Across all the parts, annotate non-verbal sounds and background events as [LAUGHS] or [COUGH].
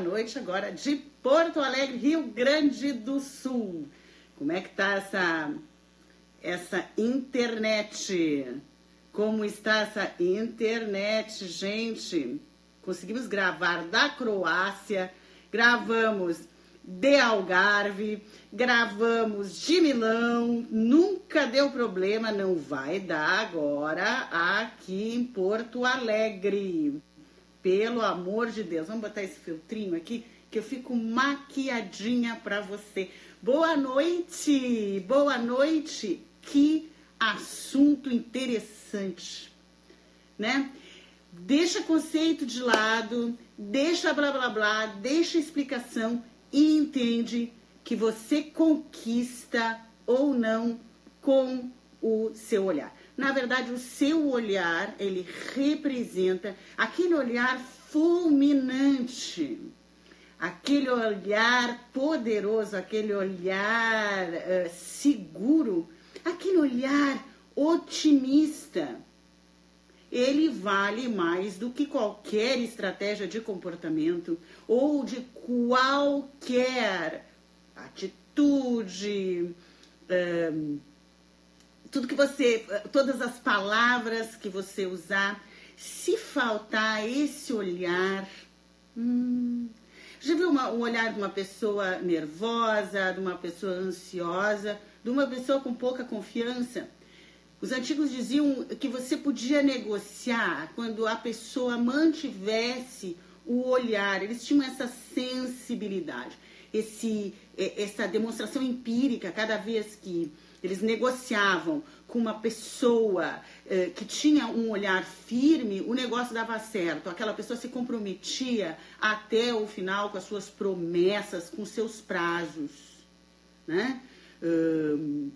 noite. Agora de Porto Alegre, Rio Grande do Sul. Como é que tá essa essa internet? Como está essa internet, gente? Conseguimos gravar da Croácia, gravamos de Algarve, gravamos de Milão, nunca deu problema, não vai dar agora aqui em Porto Alegre. Pelo amor de Deus, vamos botar esse filtrinho aqui que eu fico maquiadinha para você. Boa noite, boa noite. Que assunto interessante, né? Deixa conceito de lado, deixa blá blá blá, deixa explicação e entende que você conquista ou não com o seu olhar. Na verdade, o seu olhar, ele representa aquele olhar fulminante, aquele olhar poderoso, aquele olhar uh, seguro, aquele olhar otimista. Ele vale mais do que qualquer estratégia de comportamento ou de qualquer atitude. Uh, tudo que você, todas as palavras que você usar, se faltar esse olhar, hum, já viu uma, um olhar de uma pessoa nervosa, de uma pessoa ansiosa, de uma pessoa com pouca confiança? Os antigos diziam que você podia negociar quando a pessoa mantivesse o olhar, eles tinham essa sensibilidade, esse, essa demonstração empírica, cada vez que eles negociavam com uma pessoa eh, que tinha um olhar firme, o negócio dava certo. Aquela pessoa se comprometia até o final com as suas promessas, com seus prazos. Né? Um,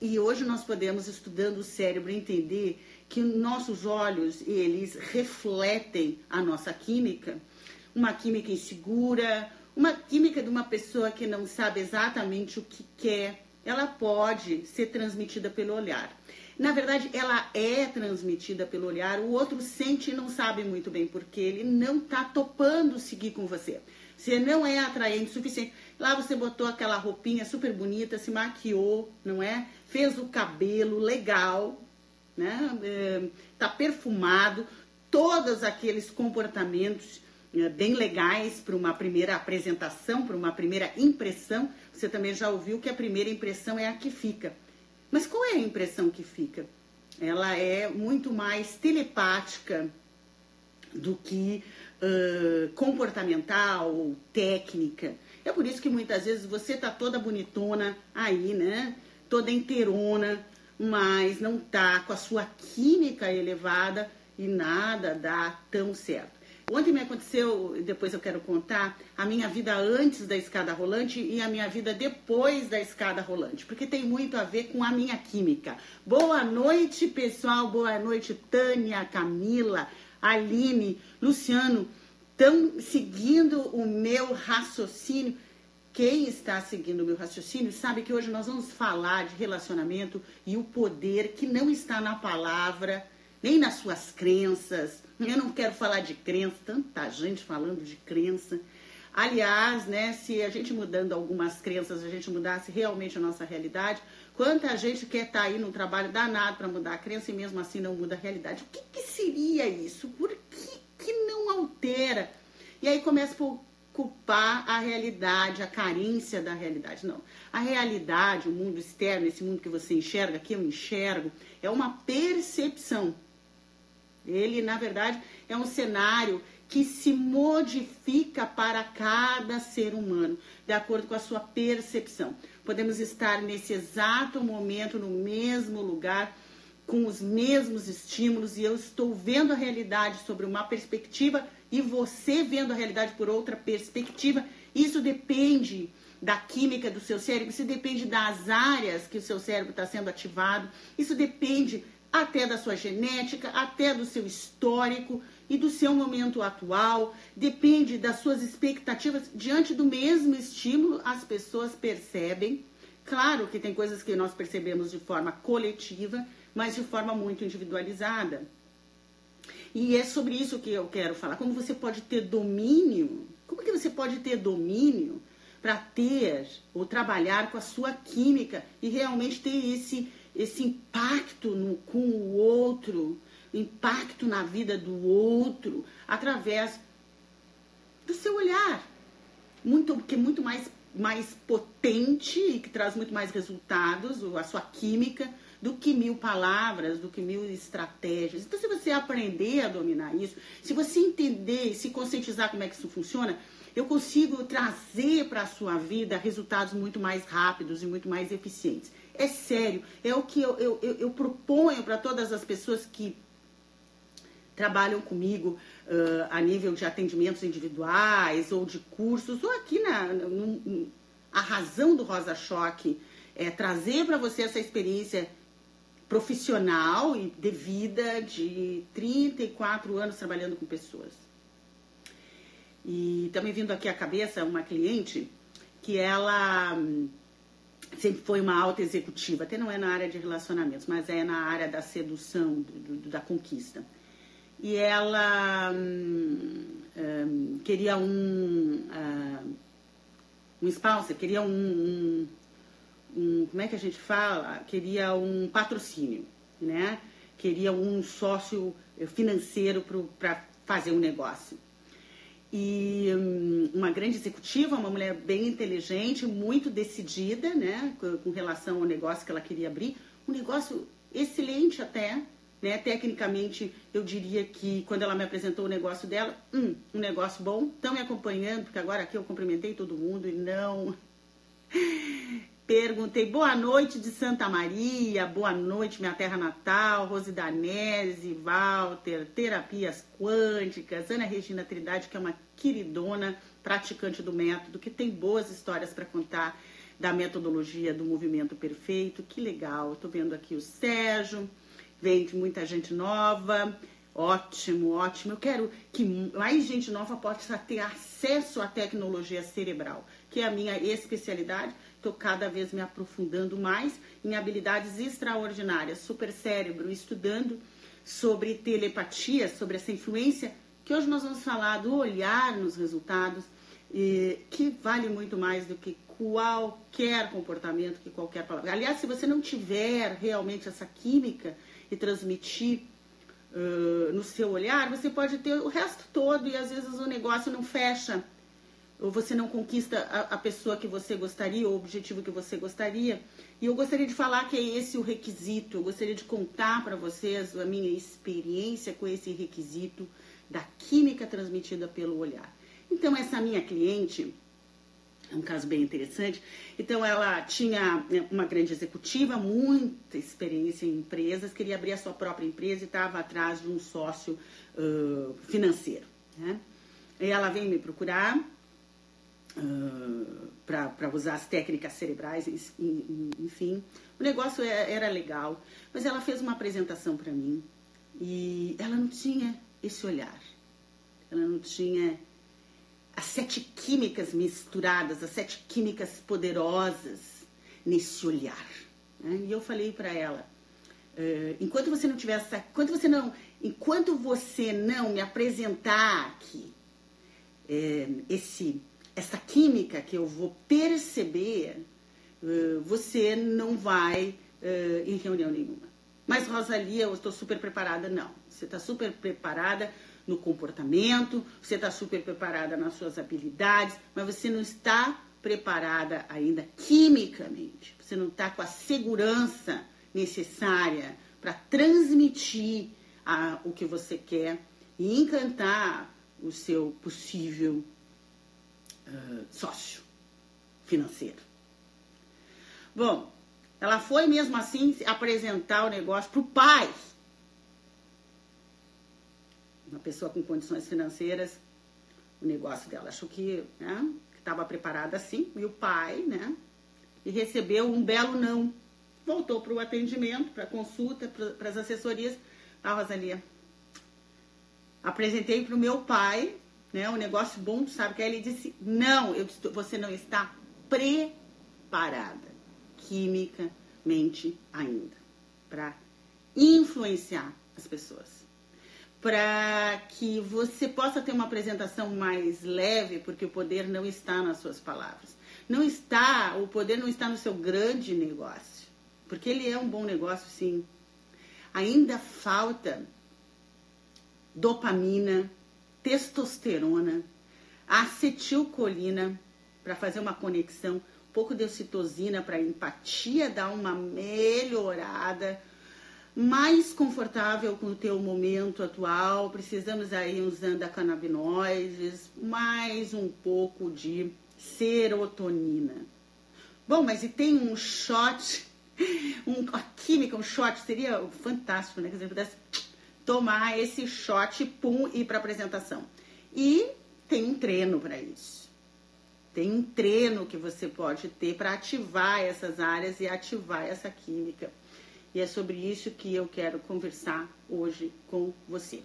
e hoje nós podemos, estudando o cérebro, entender que nossos olhos, eles refletem a nossa química. Uma química insegura, uma química de uma pessoa que não sabe exatamente o que quer, ela pode ser transmitida pelo olhar. Na verdade, ela é transmitida pelo olhar, o outro sente e não sabe muito bem, porque ele não está topando seguir com você. Você não é atraente o suficiente. Lá você botou aquela roupinha super bonita, se maquiou, não é? Fez o cabelo legal, né? É, tá perfumado, todos aqueles comportamentos é, bem legais para uma primeira apresentação, para uma primeira impressão. Você também já ouviu que a primeira impressão é a que fica. Mas qual é a impressão que fica? Ela é muito mais telepática do que uh, comportamental ou técnica. É por isso que muitas vezes você tá toda bonitona aí, né? Toda inteirona, mas não tá com a sua química elevada e nada dá tão certo. Ontem me aconteceu, depois eu quero contar, a minha vida antes da escada rolante e a minha vida depois da escada rolante, porque tem muito a ver com a minha química. Boa noite, pessoal. Boa noite, Tânia, Camila, Aline, Luciano. Estão seguindo o meu raciocínio. Quem está seguindo o meu raciocínio sabe que hoje nós vamos falar de relacionamento e o poder que não está na palavra, nem nas suas crenças eu não quero falar de crença, tanta gente falando de crença. Aliás, né, se a gente mudando algumas crenças, a gente mudasse realmente a nossa realidade, quanta gente quer estar tá aí num trabalho danado para mudar a crença e mesmo assim não muda a realidade. O que, que seria isso? Por que, que não altera? E aí começa por culpar a realidade, a carência da realidade. Não. A realidade, o mundo externo, esse mundo que você enxerga, que eu enxergo, é uma percepção ele, na verdade, é um cenário que se modifica para cada ser humano, de acordo com a sua percepção. Podemos estar nesse exato momento, no mesmo lugar, com os mesmos estímulos, e eu estou vendo a realidade sobre uma perspectiva e você vendo a realidade por outra perspectiva. Isso depende da química do seu cérebro, isso depende das áreas que o seu cérebro está sendo ativado, isso depende até da sua genética, até do seu histórico e do seu momento atual, depende das suas expectativas. Diante do mesmo estímulo, as pessoas percebem. Claro que tem coisas que nós percebemos de forma coletiva, mas de forma muito individualizada. E é sobre isso que eu quero falar. Como você pode ter domínio, como que você pode ter domínio para ter ou trabalhar com a sua química e realmente ter esse, esse impacto no, com o outro, impacto na vida do outro, através do seu olhar. Muito, que é muito mais, mais potente e que traz muito mais resultados, a sua química, do que mil palavras, do que mil estratégias. Então, se você aprender a dominar isso, se você entender, se conscientizar como é que isso funciona, eu consigo trazer para a sua vida resultados muito mais rápidos e muito mais eficientes. É sério, é o que eu, eu, eu, eu proponho para todas as pessoas que trabalham comigo uh, a nível de atendimentos individuais ou de cursos, ou aqui na, no, a razão do Rosa Choque é trazer para você essa experiência profissional e de vida de 34 anos trabalhando com pessoas. E também vindo aqui à cabeça uma cliente que ela sempre foi uma alta executiva, até não é na área de relacionamentos, mas é na área da sedução, do, do, da conquista. E ela hum, hum, queria um, uh, um sponsor, queria um, um um, como é que a gente fala? Queria um patrocínio, né? Queria um sócio financeiro para fazer um negócio. E um, uma grande executiva, uma mulher bem inteligente, muito decidida, né? Com, relação ao negócio que ela queria abrir. Um negócio excelente até, né? Tecnicamente, eu diria que quando ela me apresentou o negócio dela, hum, um negócio bom. Estão me acompanhando, porque agora aqui eu cumprimentei todo mundo e não Perguntei boa noite de Santa Maria, boa noite, minha terra natal, Rose Danese, Walter, terapias quânticas, Ana Regina Trindade, que é uma queridona praticante do método, que tem boas histórias para contar da metodologia do movimento perfeito. Que legal, estou vendo aqui o Sérgio, vem muita gente nova. Ótimo, ótimo. Eu quero que mais gente nova possa ter acesso à tecnologia cerebral, que é a minha especialidade Estou cada vez me aprofundando mais em habilidades extraordinárias, super cérebro, estudando sobre telepatia, sobre essa influência, que hoje nós vamos falar do olhar nos resultados, que vale muito mais do que qualquer comportamento, que qualquer palavra. Aliás, se você não tiver realmente essa química e transmitir uh, no seu olhar, você pode ter o resto todo e às vezes o negócio não fecha ou você não conquista a, a, pessoa que você gostaria, ou o objetivo que você gostaria. E eu gostaria de falar que é esse o requisito. Eu gostaria de contar para vocês a minha experiência com esse requisito da química transmitida pelo olhar. Então, essa minha cliente, é um caso bem interessante. Então, ela tinha né, uma grande executiva, muita experiência em empresas, queria abrir a sua própria empresa e estava atrás de um sócio uh, financeiro. Né? E ela veio me procurar para usar as técnicas cerebrais, enfim. O negócio é, era legal, mas ela fez uma apresentação para mim e ela não tinha esse olhar. Ela não tinha as sete químicas misturadas, as sete químicas poderosas nesse olhar. Né? E eu falei para ela, enquanto você não tiver essa, enquanto você não, enquanto você não me apresentar aqui esse essa química que eu vou perceber, uh, você não vai uh, em reunião nenhuma. Mas, Rosalia, eu estou super preparada. Não. Você está super preparada no comportamento, você está super preparada nas suas habilidades, mas você não está preparada ainda quimicamente. Você não está com a segurança necessária para transmitir a, o que você quer e encantar o seu possível uh, sócio financeiro. Bom, ela foi mesmo assim apresentar o negócio para o pai. Uma pessoa com condições financeiras, o negócio dela achou que né, estava preparada assim, e o pai, né? E recebeu um belo não. Voltou para o atendimento, para a consulta, para as assessorias. Ah, Rosalia, apresentei para o meu pai né? Um negócio bom, sabe? Que aí ele disse: não, eu, você não está preparada quimicamente ainda para influenciar as pessoas, para que você possa ter uma apresentação mais leve, porque o poder não está nas suas palavras. Não está, o poder não está no seu grande negócio, porque ele é um bom negócio, sim. Ainda falta dopamina, testosterona, acetilcolina para fazer uma conexão, um pouco de ocitocina para empatia dar uma melhorada, mais confortável com o teu momento atual. Precisamos aí uns andacannabinoides, mais um pouco de serotonina. Bom, mas e tem um shot, [LAUGHS] um, a química, um shot seria fantástico, né? Que você pudesse tomar esse shot, pum, e ir para apresentação. E tem um treino para isso. Tem um treino que você pode ter para ativar essas áreas e ativar essa química. E é sobre isso que eu quero conversar hoje com você.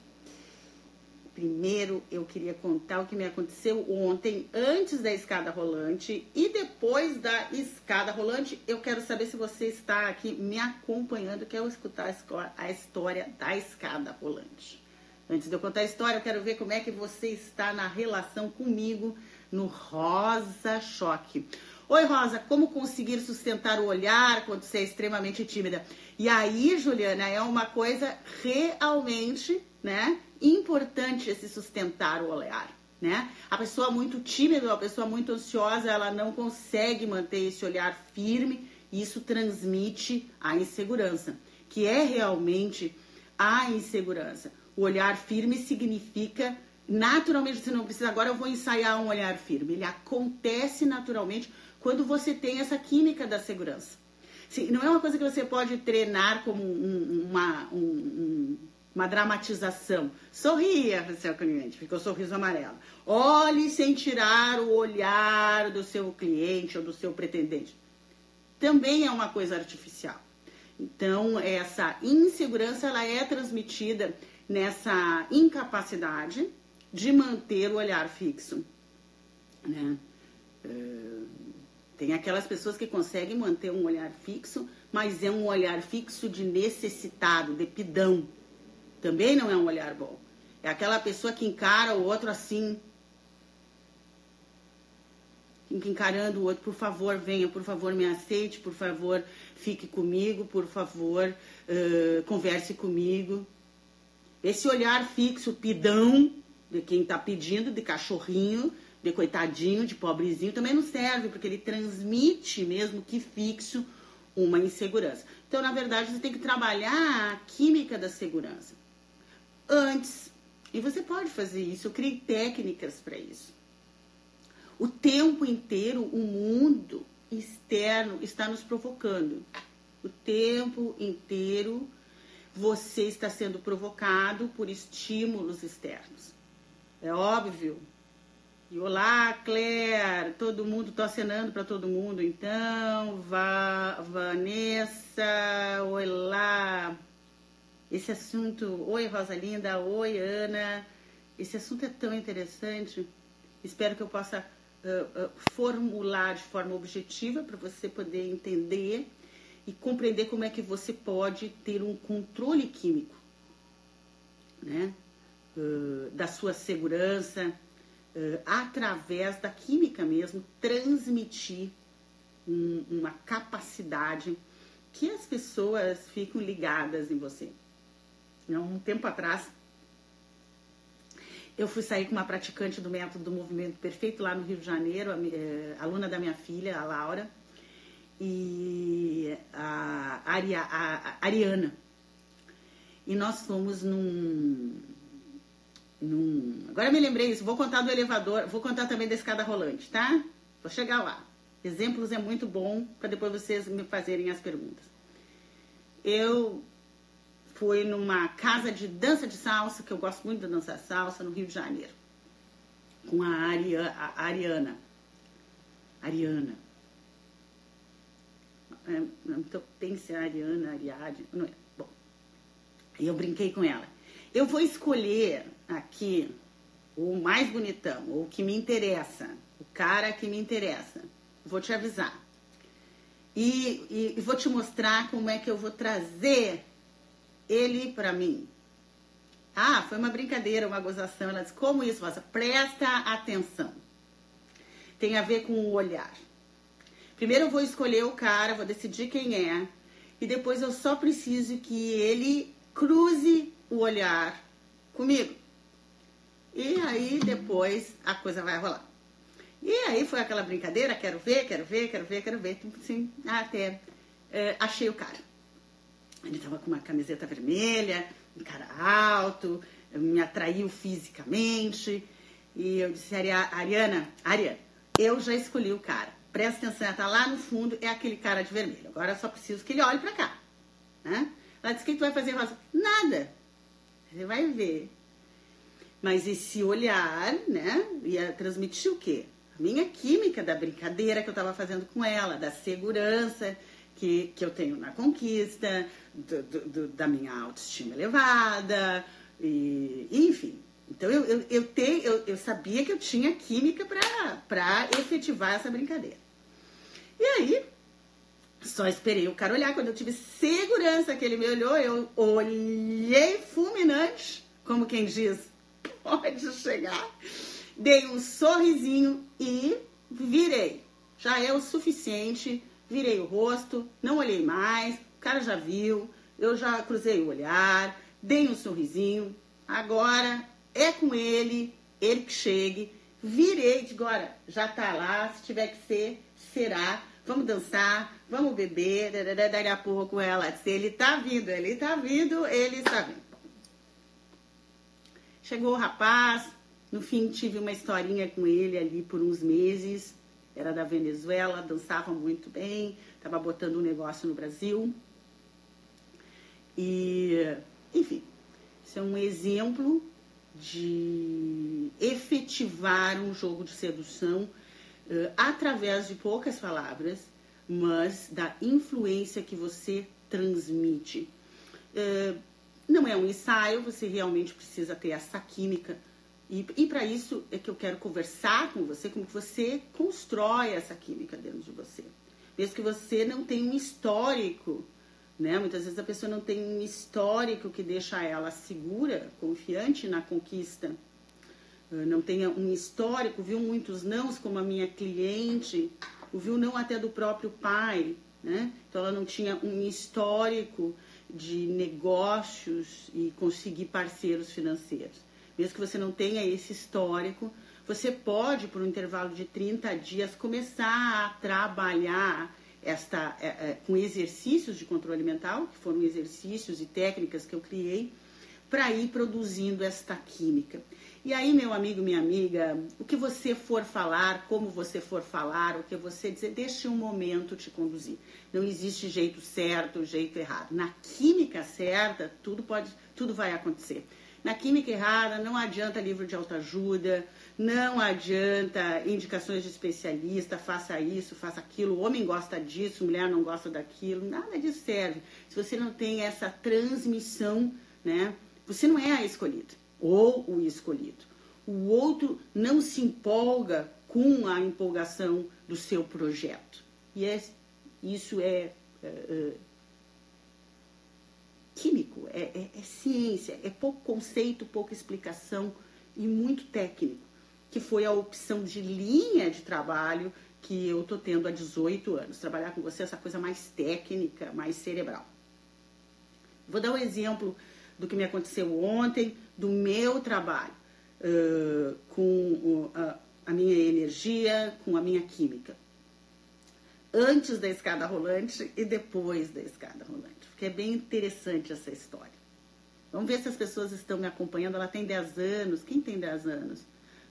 Primeiro, eu queria contar o que me aconteceu ontem, antes da escada rolante e depois da escada rolante. Eu quero saber se você está aqui me acompanhando, quer escutar a história da escada rolante. Antes de eu contar a história, eu quero ver como é que você está na relação comigo no Rosa Choque. Oi, Rosa, como conseguir sustentar o olhar quando você é extremamente tímida? E aí, Juliana, é uma coisa realmente, né, importante esse sustentar o olhar, né? A pessoa muito tímida, a pessoa muito ansiosa, ela não consegue manter esse olhar firme e isso transmite a insegurança, que é realmente a insegurança. O olhar firme significa naturalmente, você não precisa agora eu vou ensaiar um olhar firme. Ele acontece naturalmente quando você tem essa química da segurança. Não é uma coisa que você pode treinar como um, uma, um, uma dramatização. Sorria seu cliente, ficou sorriso amarelo. Olhe sem tirar o olhar do seu cliente ou do seu pretendente. Também é uma coisa artificial. Então, essa insegurança ela é transmitida nessa incapacidade de manter o olhar fixo. Né? Tem aquelas pessoas que conseguem manter um olhar fixo, mas é um olhar fixo de necessitado, de pidão. Também não é um olhar bom. É aquela pessoa que encara o outro assim, encarando o outro, por favor, venha, por favor, me aceite, por favor, fique comigo, por favor, uh, converse comigo. Esse olhar fixo, pidão, de quem está pedindo, de cachorrinho, de coitadinho, de pobrezinho, também não serve, porque ele transmite, mesmo que fixo, uma insegurança. Então, na verdade, você tem que trabalhar a química da segurança antes. E você pode fazer isso, eu criei técnicas para isso. O tempo inteiro, o mundo externo está nos provocando. O tempo inteiro você está sendo provocado por estímulos externos. É óbvio. E olá, Claire, todo mundo, tô acenando para todo mundo, então, Va Vanessa, oi lá. Esse assunto, oi Rosalinda, oi Ana, esse assunto é tão interessante, espero que eu possa uh, uh, formular de forma objetiva para você poder entender e compreender como é que você pode ter um controle químico, né? Uh, da sua segurança, através da química mesmo, transmitir um, uma capacidade que as pessoas ficam ligadas em você. Um tempo atrás, eu fui sair com uma praticante do método do movimento perfeito lá no Rio de Janeiro, a, eh, aluna da minha filha, a Laura e a, Aria, a Ariana. E nós fomos num, num. Agora me lembrei isso, vou contar do elevador, vou contar também da escada rolante, tá? Vou chegar lá. Exemplos é muito bom para depois vocês me fazerem as perguntas. Eu fui numa casa de dança de salsa, que eu gosto muito de dançar salsa, no Rio de Janeiro, com a, Aria, a Ariana. Ariana. É, então, tem que ser Ariana, Ariadne, é. Bom, e eu brinquei com ela. Eu vou escolher aqui o mais bonitão, o que me interessa, o cara que me interessa. Vou te avisar. E, e, e vou te mostrar como é que eu vou trazer ele para mim. Ah, foi uma brincadeira, uma gozação. Ela disse: Como isso, Rosa? Presta atenção. Tem a ver com o olhar. Primeiro eu vou escolher o cara, vou decidir quem é. E depois eu só preciso que ele cruze o olhar comigo. E aí depois a coisa vai rolar. E aí foi aquela brincadeira, quero ver, quero ver, quero ver, quero ver. Sim, até é, achei o cara. Ele tava com uma camiseta vermelha, um cara alto, me atraiu fisicamente. E eu disse, Ariana, Ariana, eu já escolhi o cara. Presta atenção, tá lá no fundo, é aquele cara de vermelho. Agora eu só preciso que ele olhe para cá. Né? Ela disse, o que tu vai fazer, Rosa? Nada. Você vai ver. Mas esse olhar, né, ia transmitir o quê? A minha química da brincadeira que eu estava fazendo com ela, da segurança que, que eu tenho na conquista, do, do, da minha autoestima elevada, e, enfim. Então eu, eu, eu, te, eu, eu sabia que eu tinha química para efetivar essa brincadeira. E aí, só esperei o cara olhar. Quando eu tive segurança que ele me olhou, eu olhei fulminante, como quem diz, [LAUGHS] pode chegar. Dei um sorrisinho e virei. Já é o suficiente. Virei o rosto, não olhei mais, o cara já viu, eu já cruzei o olhar, dei um sorrisinho. Agora é com ele, ele que chegue. Virei, agora já tá lá, se tiver que ser, será. Vamos dançar, vamos beber. Daqui a pouco ela, ele tá vindo, ele tá vindo, ele está vindo. Chegou o rapaz, no fim tive uma historinha com ele ali por uns meses. Era da Venezuela, dançava muito bem, estava botando um negócio no Brasil. E, enfim, isso é um exemplo de efetivar um jogo de sedução uh, através de poucas palavras, mas da influência que você transmite. Uh, não é um ensaio, você realmente precisa ter essa química. E, e para isso é que eu quero conversar com você, como que você constrói essa química dentro de você. Mesmo que você não tenha um histórico, né? Muitas vezes a pessoa não tem um histórico que deixa ela segura, confiante na conquista. Ah, não tenha um histórico, viu muitos nãos, como a minha cliente, ouviu não até do próprio pai, né? Então ela não tinha um histórico de negócios e conseguir parceiros financeiros. Mesmo que você não tenha esse histórico, você pode, por um intervalo de 30 dias, começar a trabalhar esta, é, é, com exercícios de controle mental, que foram exercícios e técnicas que eu criei, para ir produzindo esta química. E aí, meu amigo, minha amiga, o que você for falar, como você for falar, o que você dizer, deixe um momento te conduzir. Não existe jeito certo, jeito errado. Na química certa, tudo pode, tudo vai acontecer. Na química errada, não adianta livro de autoajuda, não adianta indicações de especialista, faça isso, faça aquilo, o homem gosta disso, mulher não gosta daquilo, nada disso serve. Se você não tem essa transmissão, né, você não é a escolhida ou o escolhido. O outro não se empolga com a empolgação do seu projeto. E é, isso é, é, é químico, é, é, é ciência, é pouco conceito, pouca explicação e muito técnico, que foi a opção de linha de trabalho que eu tô tendo há 18 anos. Trabalhar com você essa coisa mais técnica, mais cerebral. Vou dar um exemplo do que me aconteceu ontem, do meu trabalho, uh, com uh, a minha energia, com a minha química. Antes da escada rolante e depois da escada rolante. Porque é bem interessante essa história. Vamos ver se as pessoas estão me acompanhando. Ela tem 10 anos. Quem tem 10 anos?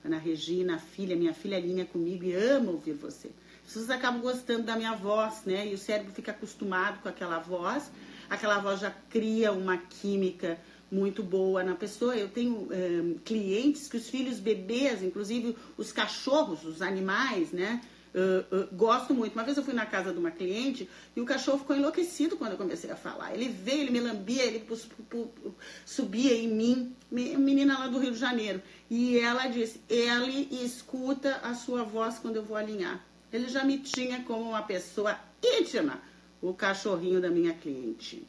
Ana Regina, a filha, minha filha linha comigo e ama ouvir você. As pessoas acabam gostando da minha voz, né? E o cérebro fica acostumado com aquela voz. Aquela voz já cria uma química muito boa na pessoa. Eu tenho é, clientes que os filhos bebês, inclusive os cachorros, os animais, né? Uh, gosto muito. Uma vez eu fui na casa de uma cliente e o cachorro ficou enlouquecido quando eu comecei a falar. Ele veio, ele me lambia, ele pus, pus, pus, subia em mim. Menina lá do Rio de Janeiro. E ela disse: ele escuta a sua voz quando eu vou alinhar. Ele já me tinha como uma pessoa íntima, o cachorrinho da minha cliente.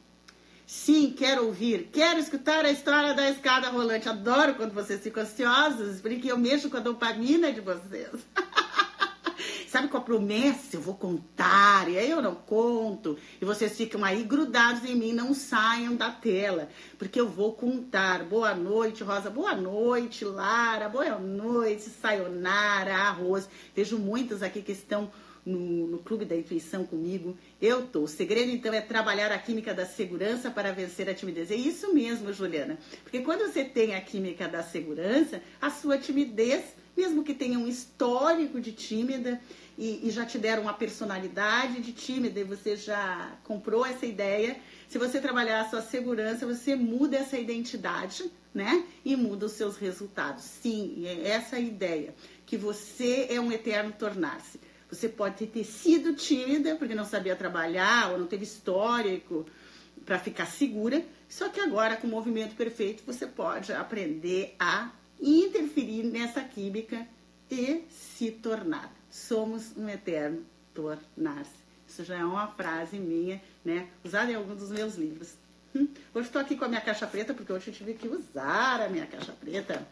Sim, quero ouvir. Quero escutar a história da escada rolante. Adoro quando vocês ficam ansiosos, porque eu mexo com a dopamina de vocês. [LAUGHS] Sabe com a promessa? Eu vou contar, e aí eu não conto. E vocês ficam aí grudados em mim, não saiam da tela, porque eu vou contar. Boa noite, Rosa. Boa noite, Lara. Boa noite, Sayonara, Arroz. Vejo muitos aqui que estão no, no Clube da Intuição comigo. Eu tô. O segredo, então, é trabalhar a química da segurança para vencer a timidez. É isso mesmo, Juliana. Porque quando você tem a química da segurança, a sua timidez, mesmo que tenha um histórico de tímida e, e já te deram uma personalidade de tímida e você já comprou essa ideia, se você trabalhar a sua segurança, você muda essa identidade, né? E muda os seus resultados. Sim, é essa a ideia. Que você é um eterno tornar-se. Você pode ter sido tímida porque não sabia trabalhar ou não teve histórico para ficar segura, só que agora com o movimento perfeito você pode aprender a interferir nessa química e se tornar. Somos um eterno tornar-se. Isso já é uma frase minha, né? Usada em alguns dos meus livros. Hum? Hoje estou aqui com a minha caixa preta, porque hoje eu tive que usar a minha caixa preta.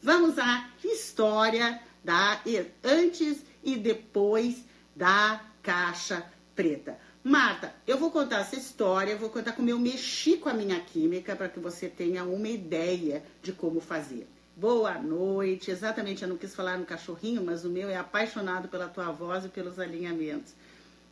Vamos à história da antes e depois da caixa preta. Marta, eu vou contar essa história, vou contar como eu mexi com a minha química para que você tenha uma ideia de como fazer. Boa noite. Exatamente, eu não quis falar no cachorrinho, mas o meu é apaixonado pela tua voz e pelos alinhamentos.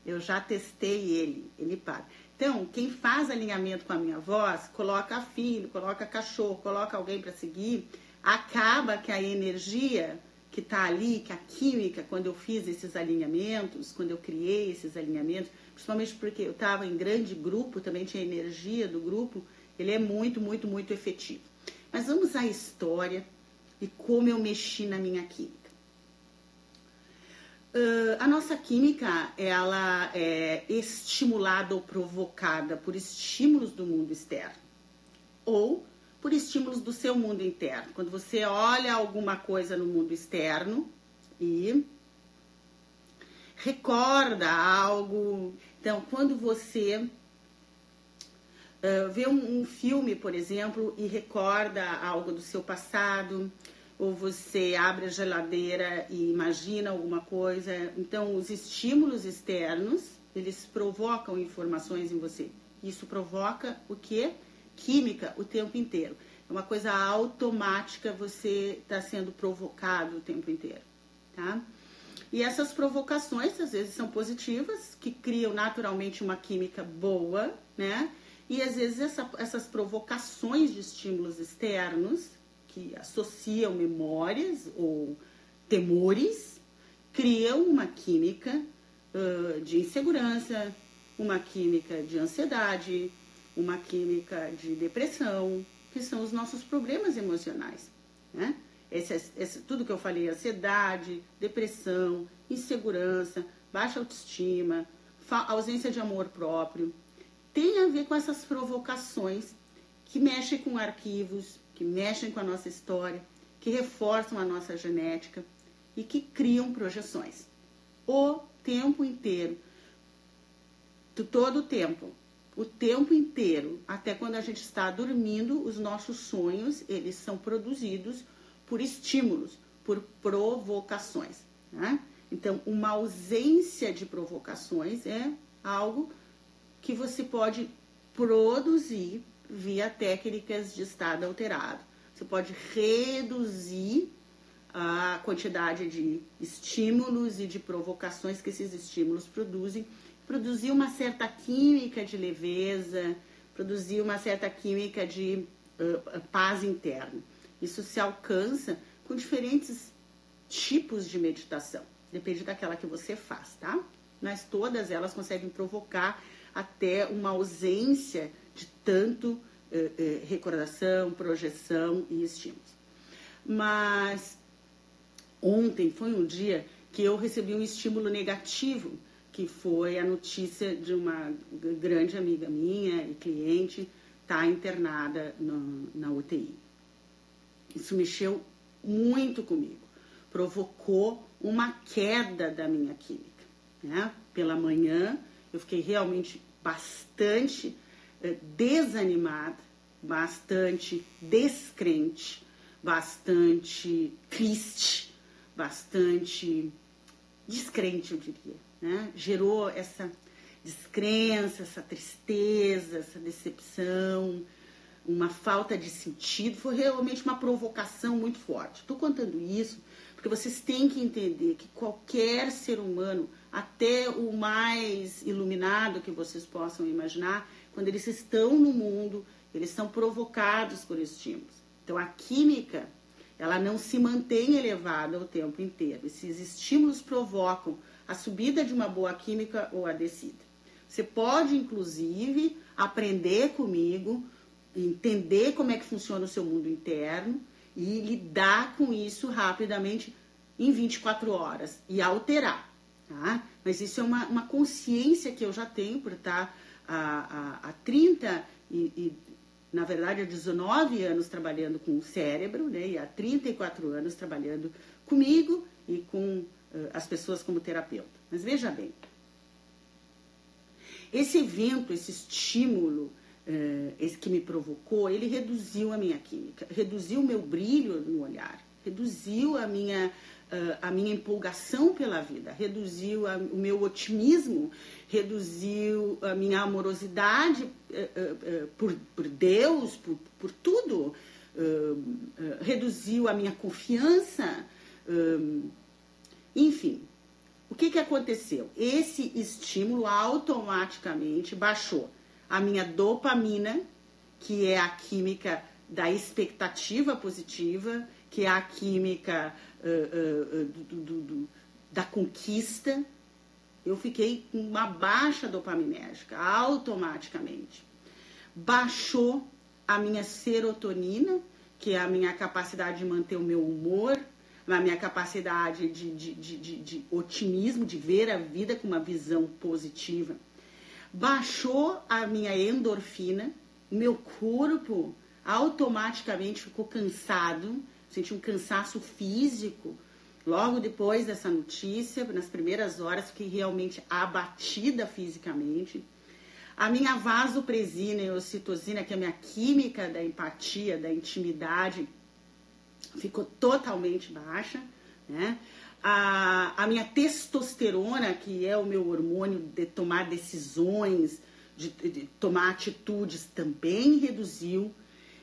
Eu já testei ele, ele para. Então, quem faz alinhamento com a minha voz, coloca filho, coloca cachorro, coloca alguém para seguir, acaba que a energia que está ali, que a química, quando eu fiz esses alinhamentos, quando eu criei esses alinhamentos, principalmente porque eu estava em grande grupo, também tinha energia do grupo, ele é muito, muito, muito efetivo. Mas vamos à história e como eu mexi na minha química. Uh, a nossa química, ela é estimulada ou provocada por estímulos do mundo externo ou por estímulos do seu mundo interno. Quando você olha alguma coisa no mundo externo e recorda algo. Então, quando você uh, vê um, um, filme, por exemplo, e recorda algo do seu passado, ou você abre a geladeira e imagina alguma coisa, então os estímulos externos eles provocam informações em você. Isso provoca o que? química o tempo inteiro. É uma coisa automática, você está sendo provocado o tempo inteiro, tá? E essas provocações, às vezes, são positivas, que criam naturalmente uma química boa, né? E às vezes essa, essas provocações de estímulos externos, que associam memórias ou temores, criam uma química uh, de insegurança, uma química de ansiedade, uma química de depressão, que são os nossos problemas emocionais. Né? Esse, esse, tudo que eu falei, ansiedade, depressão, insegurança, baixa autoestima, ausência de amor próprio, tem a ver com essas provocações que mexem com arquivos, que mexem com a nossa história, que reforçam a nossa genética e que criam projeções. O tempo inteiro, todo o tempo, o tempo inteiro, até quando a gente está dormindo, os nossos sonhos, eles são produzidos por estímulos, por provocações. Né? Então, uma ausência de provocações é algo que você pode produzir via técnicas de estado alterado. Você pode reduzir a quantidade de estímulos e de provocações que esses estímulos produzem produzir uma certa química de leveza, produzir uma certa química de uh, paz interna. Isso se alcança com diferentes tipos de meditação, depende daquela que você faz, tá? Mas todas elas conseguem provocar até uma ausência de tanto uh, uh, recordação, projeção e estímulos. Mas ontem foi um dia que eu recebi um estímulo negativo que foi a notícia de uma grande amiga minha e cliente estar tá internada no, na UTI. Isso mexeu muito comigo, provocou uma queda da minha química. Né? Pela manhã eu fiquei realmente bastante eh, desanimada, bastante descrente, bastante triste, bastante descrente, eu diria. Né? Gerou essa descrença, essa tristeza, essa decepção, uma falta de sentido. Foi realmente uma provocação muito forte. Estou contando isso porque vocês têm que entender que qualquer ser humano, até o mais iluminado que vocês possam imaginar, quando eles estão no mundo, eles são provocados por estímulos. Então a química, ela não se mantém elevada o tempo inteiro. Esses estímulos provocam a subida de uma boa química ou a descida. Você pode, inclusive, aprender comigo, entender como é que funciona o seu mundo interno e lidar com isso rapidamente em 24 horas e alterar. Tá? Mas isso é uma, uma consciência que eu já tenho por estar há, há, há 30 e, e, na verdade, há 19 anos trabalhando com o cérebro, né? E há 34 anos trabalhando comigo e com uh, as pessoas como terapeuta. Mas veja bem, esse evento, esse estímulo uh, esse que me provocou, ele reduziu a minha química, reduziu o meu brilho no olhar, reduziu a minha, a minha empolgação pela vida, reduziu o meu otimismo, reduziu a minha amorosidade uh, por, por Deus, por, por tudo, reduziu a minha confiança, enfim. O que, que aconteceu? Esse estímulo automaticamente baixou a minha dopamina, que é a química da expectativa positiva, que é a química uh, uh, do, do, do, da conquista. Eu fiquei com uma baixa dopaminérgica automaticamente. Baixou a minha serotonina, que é a minha capacidade de manter o meu humor, a minha capacidade de, de, de, de, otimismo, de ver a vida com uma visão positiva baixou a minha endorfina, meu corpo automaticamente ficou cansado, senti um cansaço físico. Logo depois dessa notícia, nas primeiras horas, fiquei realmente abatida fisicamente. A minha vasopresina e ocitocina, que é a minha química da empatia, da intimidade, ficou totalmente baixa, né? a, a minha testosterona, que é o meu hormônio de tomar decisões, de, de tomar atitudes, também reduziu.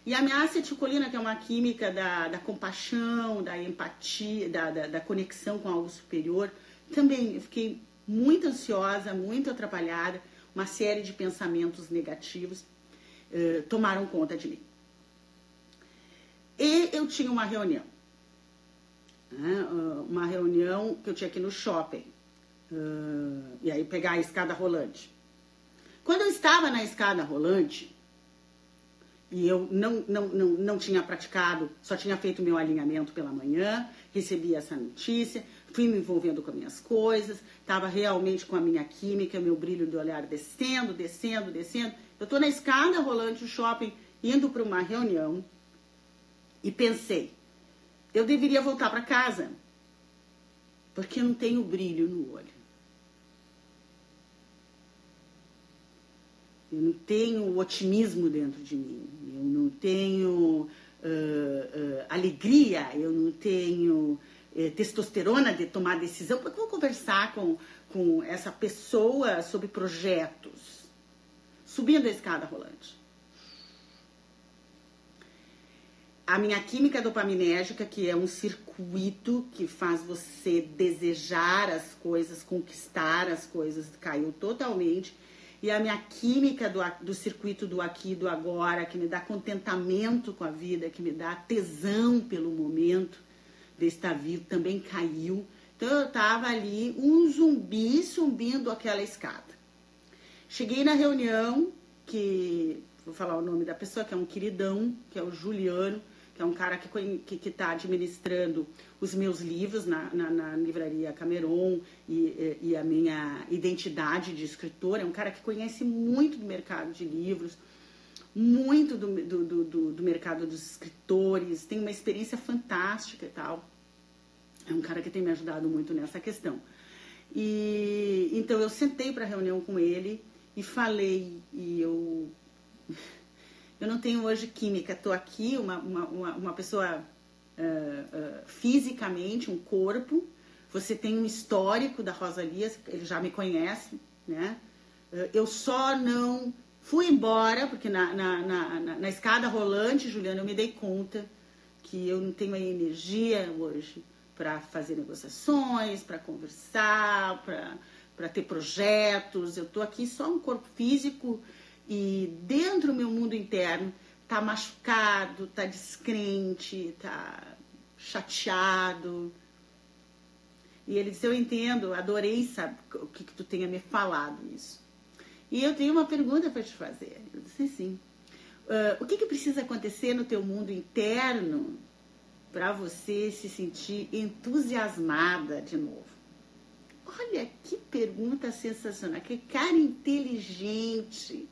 E a minha acetilcolina, que é uma química da, da compaixão, da empatia, da, da, da, conexão com algo superior, também eu fiquei muito ansiosa, muito atrapalhada, uma série de pensamentos negativos eh, tomaram conta de mim. E eu tinha uma reunião né, ah, uma reunião que eu tinha aqui no shopping. Uh, e aí pegar a escada rolante. Quando eu estava na escada rolante, e eu não, não, não, não tinha praticado, só tinha feito meu alinhamento pela manhã, recebi essa notícia, fui me envolvendo com as minhas coisas, estava realmente com a minha química, meu brilho de olhar descendo, descendo, descendo. Eu estou na escada rolante do shopping, indo para uma reunião, e pensei, eu deveria voltar para casa, porque eu não tenho brilho no olho. Eu não tenho otimismo dentro de mim, não tenho uh, uh, alegria, eu não tenho uh, testosterona de tomar decisão. Porque vou conversar com, com essa pessoa sobre projetos, subindo a escada rolante. a minha química dopaminérgica, que é um circuito que faz você desejar as coisas, conquistar as coisas, caiu totalmente. E a minha química do, do circuito do aqui e do agora, que me dá contentamento com a vida, que me dá tesão pelo momento de estar vivo, também caiu. Então eu estava ali, um zumbi subindo aquela escada. Cheguei na reunião, que vou falar o nome da pessoa, que é um queridão, que é o Juliano que é um cara que está tá administrando os meus livros na, na, na livraria Cameron e, e, a minha identidade de escritor. É um cara que conhece muito do mercado de livros, muito do, do, do, do mercado dos escritores, tem uma experiência fantástica e tal. É um cara que tem me ajudado muito nessa questão. E então eu sentei para reunião com ele e falei e eu Eu não tenho hoje química, estou aqui, uma, uma, uma pessoa uh, uh, fisicamente, um corpo. Você tem um histórico da Rosalias, ele já me conhece, né? Uh, eu só não fui embora, porque na, na, na, na, escada rolante, Juliana, eu me dei conta que eu não tenho a energia hoje para fazer negociações, para conversar, para ter projetos. Eu estou aqui só um corpo físico e dentro do meu mundo interno tá machucado, tá descrente, tá chateado. E ele disse: Eu entendo, adorei sabe, o que, que tu tenha me falado isso. E eu tenho uma pergunta para te fazer. Eu disse sim. Uh, o que, que precisa acontecer no teu mundo interno para você se sentir entusiasmada de novo? Olha que pergunta sensacional, que cara inteligente.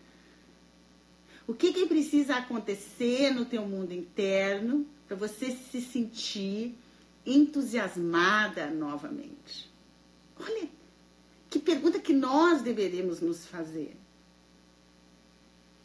O que, que precisa acontecer no teu mundo interno para você se sentir entusiasmada novamente? Olha, que pergunta que nós deveríamos nos fazer.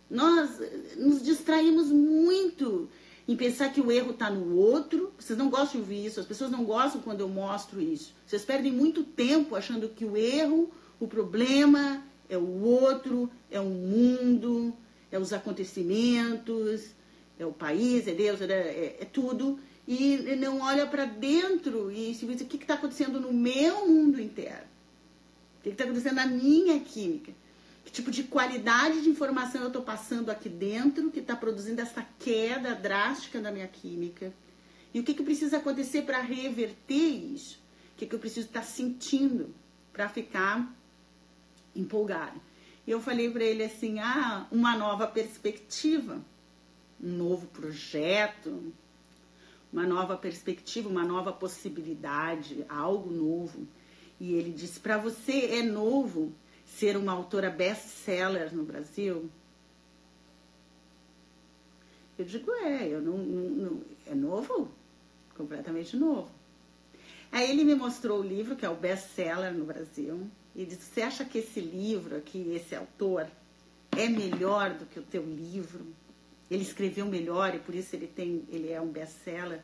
Nós eh, nos distraímos muito em pensar que o erro está no outro. Vocês não gostam de ouvir isso, as pessoas não gostam quando eu mostro isso. Vocês perdem muito tempo achando que o erro, o problema é o outro, é o mundo, é os acontecimentos, é o país, é Deus, é, é, é tudo, e não olha para dentro e se diz o que está acontecendo no meu mundo interno, o que está acontecendo na minha química, que tipo de qualidade de informação eu estou passando aqui dentro que está produzindo essa queda drástica da minha química, e o que, que precisa acontecer para reverter isso, o que, que eu preciso estar tá sentindo para ficar empolgado. E eu falei para ele assim: ah, uma nova perspectiva, um novo projeto, uma nova perspectiva, uma nova possibilidade, algo novo. E ele disse: para você é novo ser uma autora best-seller no Brasil? Eu digo: é, eu não, não, não, é novo, completamente novo. Aí ele me mostrou o livro, que é o best-seller no Brasil e disse: Você acha que esse livro aqui, esse autor, é melhor do que o teu livro? Ele escreveu melhor e por isso ele tem, ele é um best-seller.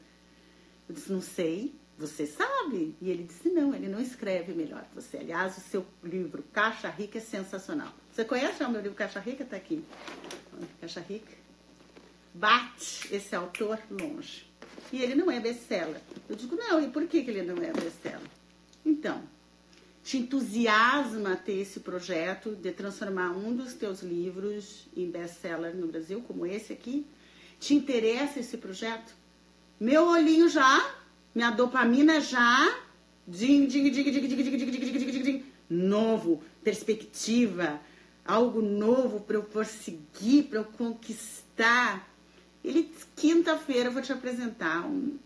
Eu disse: Não sei, você sabe? E ele disse: Não, ele não escreve melhor que você. Aliás, o seu livro Caixa Rica é sensacional. Você conhece o meu livro Caixa Rica? Está aqui. Caixa Rica. Bate esse autor longe. E ele não é best-seller. Eu digo: Não, e por que, que ele não é best-seller? Então, te entusiasma ter esse projeto de transformar um dos teus livros em best-seller no Brasil, como esse aqui? Te interessa esse projeto? Meu olhinho já, minha dopamina já, ding, ding, ding, ding, ding, ding, ding, ding, ding, ding, ding, novo, perspectiva, algo novo para eu prosseguir, para eu conquistar. Ele, quinta-feira, vou te apresentar um,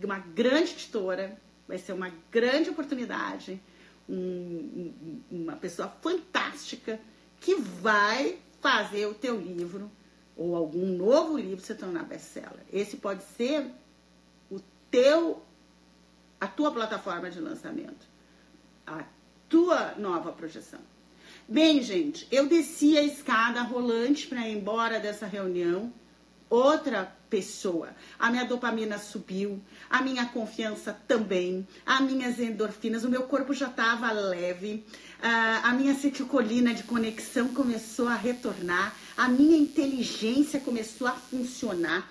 uma grande editora, vai ser uma grande oportunidade um, uma pessoa fantástica que vai fazer o teu livro ou algum novo livro se tornar best-seller. Esse pode ser o teu, a tua plataforma de lançamento, a tua nova projeção. Bem, gente, eu desci a escada rolante para ir embora dessa reunião. Outra pessoa. A minha dopamina subiu, a minha confiança também, as minhas endorfinas, o meu corpo já estava leve, a minha acetilcolina de conexão começou a retornar, a minha inteligência começou a funcionar.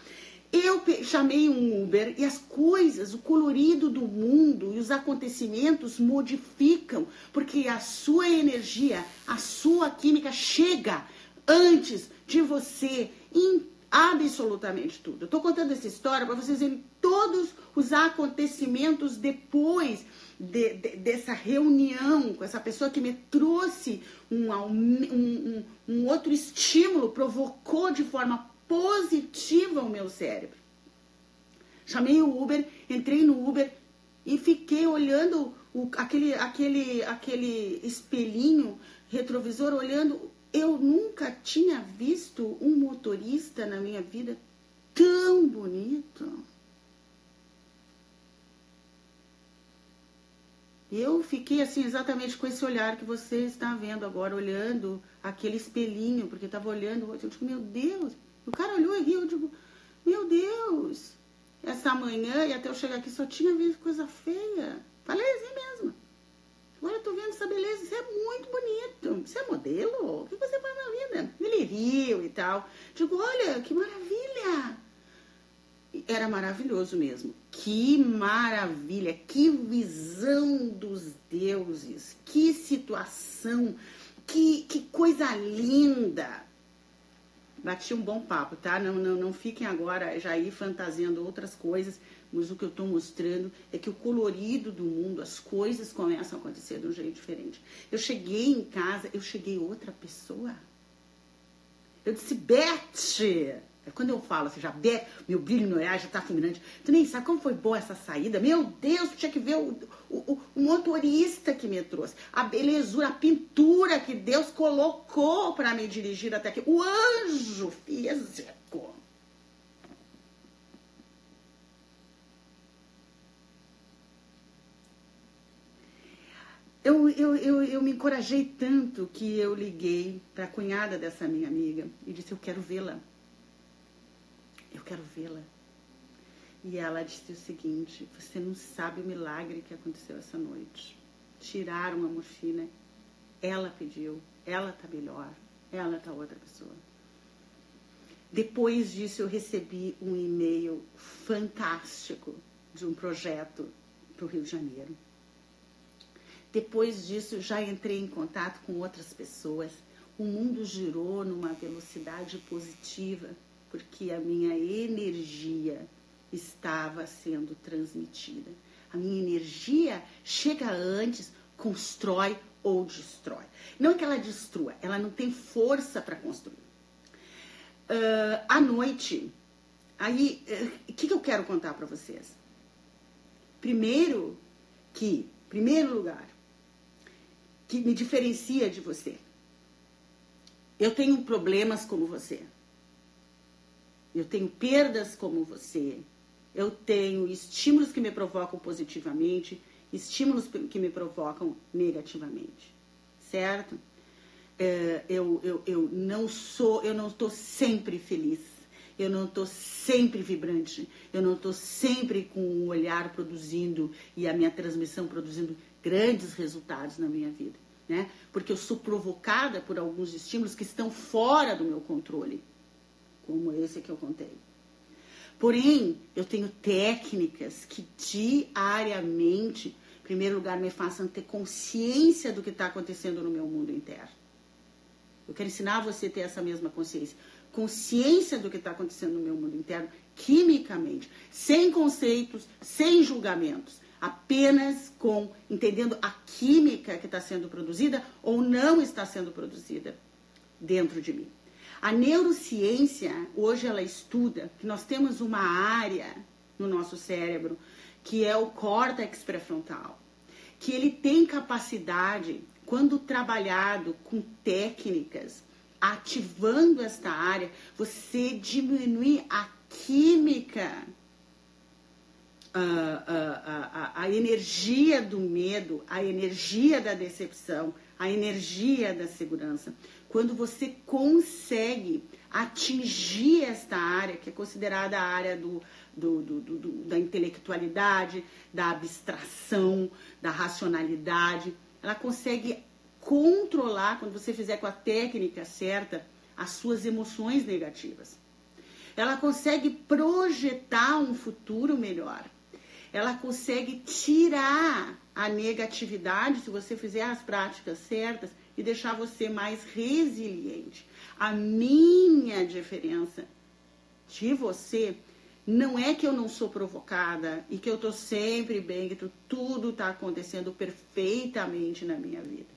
Eu chamei um Uber e as coisas, o colorido do mundo e os acontecimentos modificam, porque a sua energia, a sua química chega antes de você entender absolutamente tudo. Eu estou contando essa história para vocês verem todos os acontecimentos depois de, de, dessa reunião com essa pessoa que me trouxe um, um, um, um outro estímulo, provocou de forma positiva o meu cérebro. Chamei o Uber, entrei no Uber e fiquei olhando o, aquele, aquele, aquele espelhinho retrovisor, olhando eu nunca tinha visto um motorista na minha vida tão bonito. Eu fiquei assim exatamente com esse olhar que você está vendo agora, olhando aquele espelhinho, porque estava olhando, eu digo, meu Deus, o cara olhou e riu, eu digo, meu Deus, essa manhã e até eu chegar aqui só tinha visto coisa feia. Falei assim mesmo. Agora eu tô vendo essa beleza, isso é muito bonito. Você é modelo? O que você faz na vida? Ele riu e tal. Digo, olha, que maravilha! era maravilhoso mesmo. Que maravilha, que visão dos deuses, que situação, que, que coisa linda. Bati um bom papo, tá? Não, não, não fiquem agora já aí fantasiando outras coisas, mas o que eu estou mostrando é que o colorido do mundo, as coisas começam a acontecer de um jeito diferente. Eu cheguei em casa, eu cheguei outra pessoa. Eu disse, Beth, é quando eu falo assim, já meu brilho no olhar já tá fulminante. Tu nem sabe como foi boa essa saída. Meu Deus, tinha que ver o, o, o motorista que me trouxe. A belezura, a pintura que Deus colocou para me dirigir até aqui. O anjo físico. Eu, eu, eu, eu me encorajei tanto que eu liguei para a cunhada dessa minha amiga e disse: Eu quero vê-la. Eu quero vê-la. E ela disse o seguinte: Você não sabe o milagre que aconteceu essa noite. Tiraram a morfina. Ela pediu. Ela tá melhor. Ela tá outra pessoa. Depois disso, eu recebi um e-mail fantástico de um projeto para o Rio de Janeiro. Depois disso, já entrei em contato com outras pessoas. O mundo girou numa velocidade positiva porque a minha energia estava sendo transmitida. A minha energia chega antes, constrói ou destrói. Não é que ela destrua, ela não tem força para construir. Uh, à noite, aí, o uh, que, que eu quero contar para vocês? Primeiro, que, primeiro lugar, que me diferencia de você. Eu tenho problemas como você. Eu tenho perdas como você. Eu tenho estímulos que me provocam positivamente, estímulos que me provocam negativamente. Certo? É, eu, eu, eu não sou, eu não estou sempre feliz. Eu não estou sempre vibrante. Eu não estou sempre com o olhar produzindo e a minha transmissão produzindo grandes resultados na minha vida. Né? Porque eu sou provocada por alguns estímulos que estão fora do meu controle como esse que eu contei. Porém, eu tenho técnicas que diariamente, em primeiro lugar, me façam ter consciência do que está acontecendo no meu mundo interno. Eu quero ensinar você a ter essa mesma consciência. Consciência do que está acontecendo no meu mundo interno, quimicamente, sem conceitos, sem julgamentos, apenas com entendendo a química que está sendo produzida ou não está sendo produzida dentro de mim. A neurociência, hoje ela estuda que nós temos uma área no nosso cérebro que é o córtex pré-frontal, que ele tem capacidade, quando trabalhado com técnicas, ativando esta área, você diminuir a química, a, a, a, energia do medo, a energia da decepção, a energia da segurança quando você consegue atingir esta área, que é considerada a área do, do, do, do, da intelectualidade, da abstração, da racionalidade, ela consegue controlar, quando você fizer com a técnica certa, as suas emoções negativas. Ela consegue projetar um futuro melhor. Ela consegue tirar a negatividade, se você fizer as práticas certas, e deixar você mais resiliente. A minha diferença de você não é que eu não sou provocada e que eu tô sempre bem, que tudo está acontecendo perfeitamente na minha vida.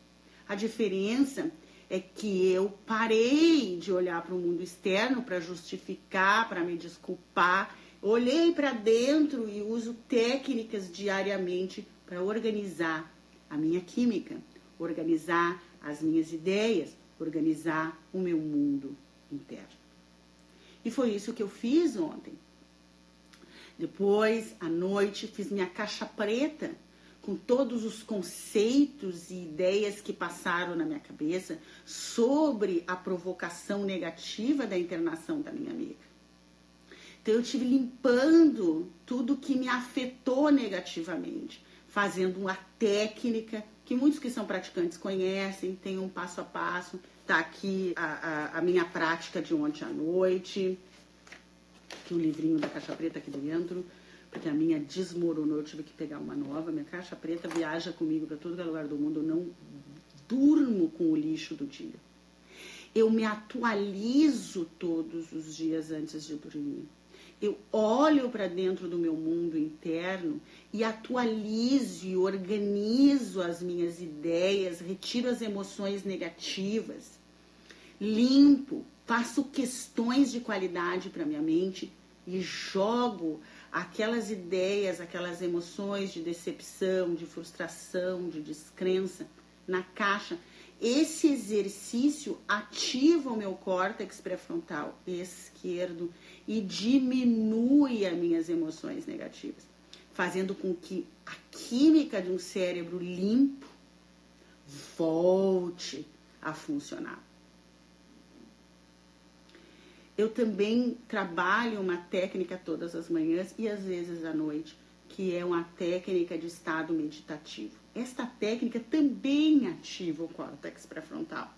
A diferença é que eu parei de olhar para o mundo externo para justificar, para me desculpar. Olhei para dentro e uso técnicas diariamente para organizar a minha química, organizar as minhas ideias, organizar o meu mundo interno. E foi isso que eu fiz ontem. Depois, à noite, fiz minha caixa preta com todos os conceitos e ideias que passaram na minha cabeça sobre a provocação negativa da internação da minha amiga. Então eu tive limpando tudo que me afetou negativamente, fazendo uma técnica que muitos que são praticantes conhecem, tem um passo a passo. Tá aqui a, a, a minha prática de ontem à noite, que o livrinho da caixa preta aqui dentro porque a minha desmoronou, eu tive que pegar uma nova. Minha caixa preta viaja comigo para todo lugar do mundo, eu não durmo com o lixo do dia. Eu me atualizo todos os dias antes de dormir. Eu olho para dentro do meu mundo interno e atualizo e organizo as minhas ideias, retiro as emoções negativas, limpo, faço questões de qualidade para minha mente e jogo aquelas ideias, aquelas emoções de decepção, de frustração, de descrença na caixa. Esse exercício ativa o meu córtex pré-frontal esquerdo e diminui as minhas emoções negativas, fazendo com que a química de um cérebro limpo volte a funcionar eu também trabalho uma técnica todas as manhãs e às vezes à noite, que é uma técnica de estado meditativo. Esta técnica também ativa o córtex pré-frontal,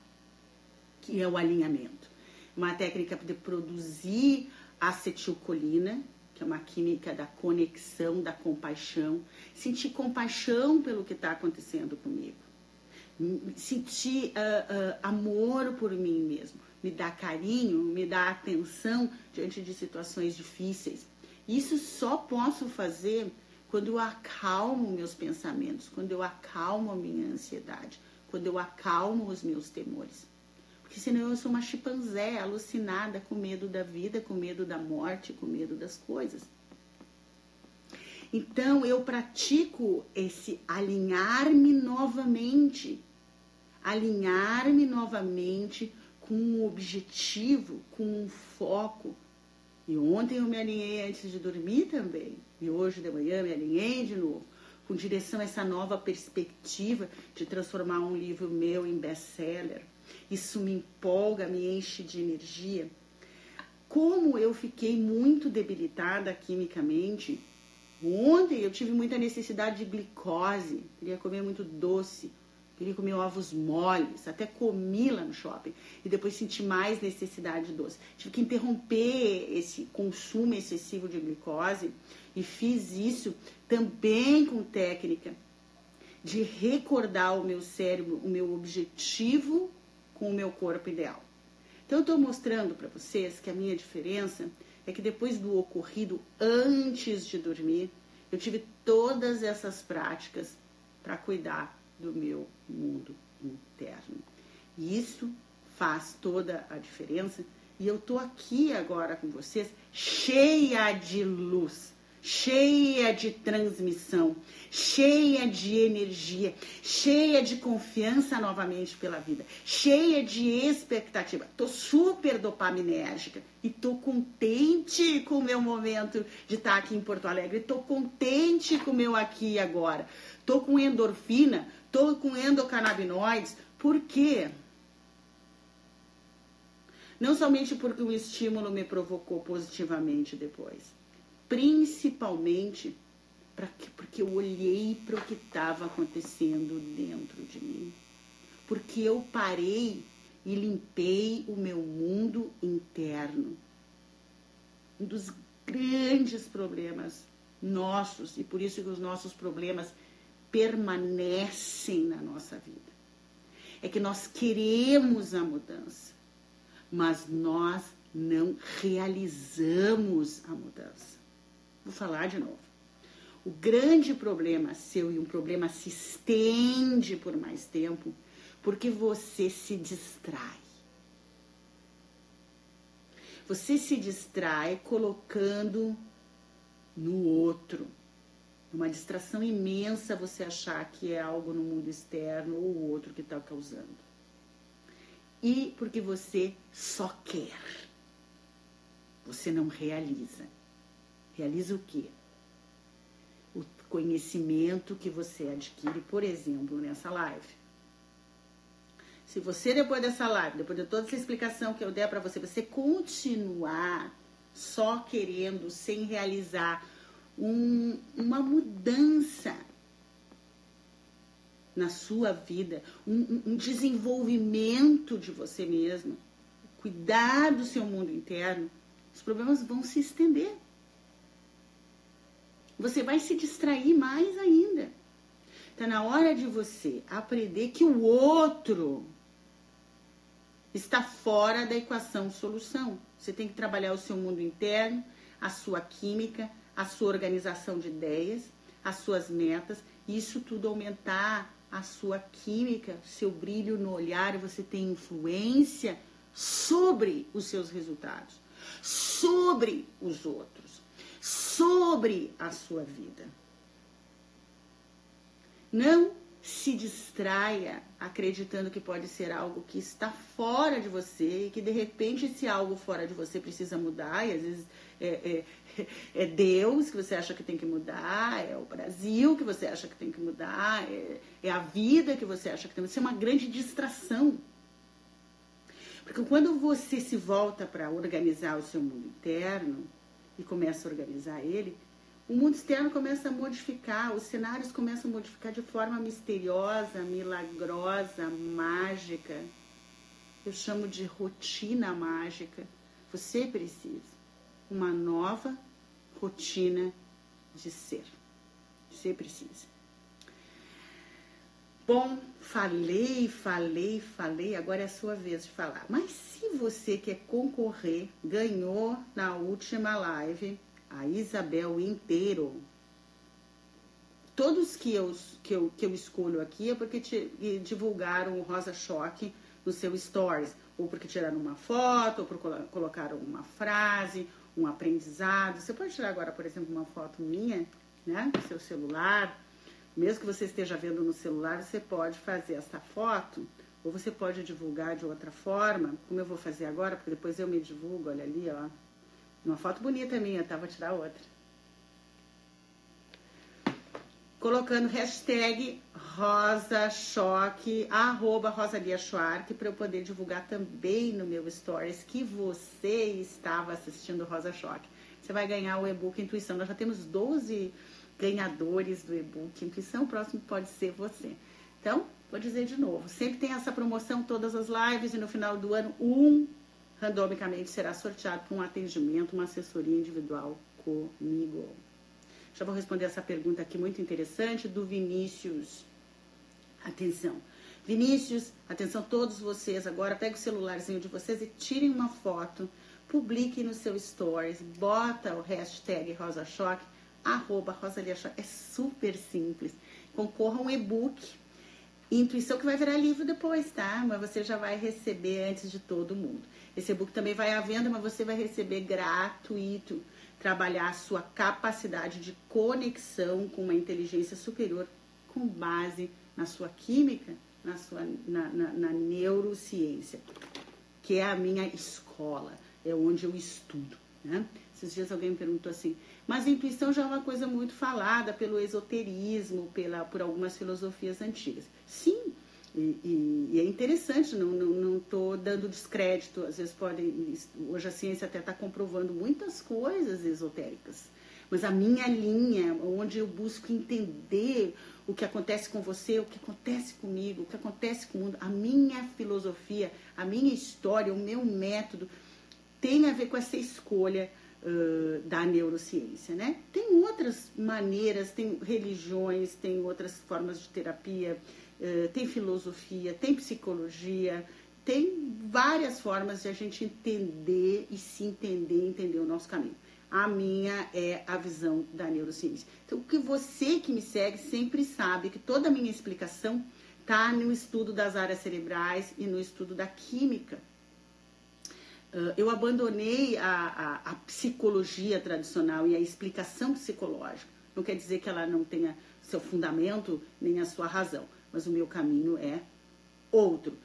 que é o alinhamento. Uma técnica de produzir acetilcolina, que é uma química da conexão, da compaixão, sentir compaixão pelo que está acontecendo comigo, sentir uh, uh, amor por mim mesmo me dá carinho, me dá atenção diante de situações difíceis. Isso só posso fazer quando eu acalmo meus pensamentos, quando eu acalmo a minha ansiedade, quando eu acalmo os meus temores. Porque senão eu sou uma chimpanzé alucinada com medo da vida, com medo da morte, com medo das coisas. Então eu pratico esse alinhar-me novamente, alinhar-me novamente com um objetivo, com um foco. E ontem eu me alinhei antes de dormir também. E hoje de manhã me alinhei de novo, com direção a essa nova perspectiva de transformar um livro meu em best-seller. Isso me empolga, me enche de energia. Como eu fiquei muito debilitada quimicamente, ontem eu tive muita necessidade de glicose, queria comer muito doce, Queria comer ovos moles, até comi lá no shopping. E depois senti mais necessidade de doce. Tive que interromper esse consumo excessivo de glicose e fiz isso também com técnica de recordar o meu cérebro, o meu objetivo com o meu corpo ideal. Então, eu estou mostrando para vocês que a minha diferença é que depois do ocorrido antes de dormir, eu tive todas essas práticas para cuidar do meu mundo interno. E isso faz toda a diferença. E eu tô aqui agora com vocês, cheia de luz, cheia de transmissão, cheia de energia, cheia de confiança novamente pela vida, cheia de expectativa. Tô super dopaminérgica e tô contente com o meu momento de estar aqui em Porto Alegre, tô contente com o meu aqui e agora. Tô com endorfina, Estou com endocannabinoides. Por quê? Não somente porque o estímulo me provocou positivamente depois, principalmente porque eu olhei para o que estava acontecendo dentro de mim. Porque eu parei e limpei o meu mundo interno. Um dos grandes problemas nossos, e por isso que os nossos problemas permanecem na nossa vida. É que nós queremos a mudança, mas nós não realizamos a mudança. Vou falar de novo. O grande problema seu e um problema se estende por mais tempo porque você se distrai. Você se distrai colocando no outro uma distração imensa você achar que é algo no mundo externo ou outro que está causando. E porque você só quer. Você não realiza. Realiza o quê? O conhecimento que você adquire, por exemplo, nessa live. Se você, depois dessa live, depois de toda essa explicação que eu der para você, você continuar só querendo, sem realizar um, uma mudança na sua vida, um, um desenvolvimento de você mesmo, cuidar do seu mundo interno, os problemas vão se estender. Você vai se distrair mais ainda. Está na hora de você aprender que o outro está fora da equação solução. Você tem que trabalhar o seu mundo interno, a sua química, a sua organização de ideias, as suas metas, isso tudo aumentar a sua química, seu brilho no olhar, e você tem influência sobre os seus resultados, sobre os outros, sobre a sua vida. Não se distraia acreditando que pode ser algo que está fora de você e que de repente esse algo fora de você precisa mudar e às vezes é, é, é Deus que você acha que tem que mudar, é o Brasil que você acha que tem que mudar, é, é a vida que você acha que tem que mudar. Isso é uma grande distração. Porque quando você se volta para organizar o seu mundo interno e começa a organizar ele, o mundo externo começa a modificar, os cenários começam a modificar de forma misteriosa, milagrosa, mágica. Eu chamo de rotina mágica. Você precisa uma nova rotina de ser. Você precisa. Bom, falei, falei, falei, agora é a sua vez de falar. Mas se você quer concorrer, ganhou na última live a Isabel inteiro. Todos que eu, que eu, que eu escolho aqui é porque te, divulgaram o Rosa Choque no seu stories, ou porque tiraram uma foto, ou porque colocaram uma frase, um aprendizado. Você pode tirar agora, por exemplo, uma foto minha, né, do seu celular. Mesmo que você esteja vendo no celular, você pode fazer essa foto, ou você pode divulgar de outra forma, como eu vou fazer agora, porque depois eu me divulgo, olha ali, ó, uma foto bonita minha, tá? Vou tirar outra. Colocando hashtag Rosa Choque, arroba Rosalia Schwartz, para eu poder divulgar também no meu stories que você estava assistindo Rosa Choque. Você vai ganhar o e-book Intuição. Nós já temos 12 ganhadores do e-book Intuição. O próximo pode ser você. Então, vou dizer de novo: sempre tem essa promoção, todas as lives, e no final do ano, um randomicamente será sorteado para um atendimento, uma assessoria individual comigo. Já vou responder essa pergunta aqui muito interessante do Vinícius. Atenção. Vinícius, atenção todos vocês agora, pega o celularzinho de vocês e tirem uma foto, publiquem no seu stories, bota o hashtag RosaChoque, arroba Rosalia É super simples. Concorra um e-book Intuição que vai virar livro depois, tá? Mas você já vai receber antes de todo mundo. Esse e-book também vai à venda, mas você vai receber gratuito. Trabalhar a sua capacidade de conexão com uma inteligência superior com base na sua química, na sua na, na, na neurociência, que é a minha escola, é onde eu estudo. Né? Esses dias alguém me perguntou assim, mas a intuição já é uma coisa muito falada pelo esoterismo, pela, por algumas filosofias antigas. Sim, e, e, e, é interessante, não estou dando descrédito, às vezes podem. Hoje a ciência até está comprovando muitas coisas esotéricas. Mas a minha linha, onde eu busco entender o que acontece com você, o que acontece comigo, o que acontece com o mundo, a minha filosofia, a minha história, o meu método, tem a ver com essa escolha uh, da neurociência, né? Tem outras maneiras, tem religiões, tem outras formas de terapia, tem filosofia, tem psicologia, tem várias formas de a gente entender e se entender, entender o nosso caminho. A minha é a visão da neurociência. Então, o que você que me segue sempre sabe que toda a minha explicação está no estudo das áreas cerebrais e no estudo da química. Uh, eu abandonei a, a, a, psicologia tradicional e a explicação psicológica. Não quer dizer que ela não tenha seu fundamento nem a sua razão mas o meu caminho é outro.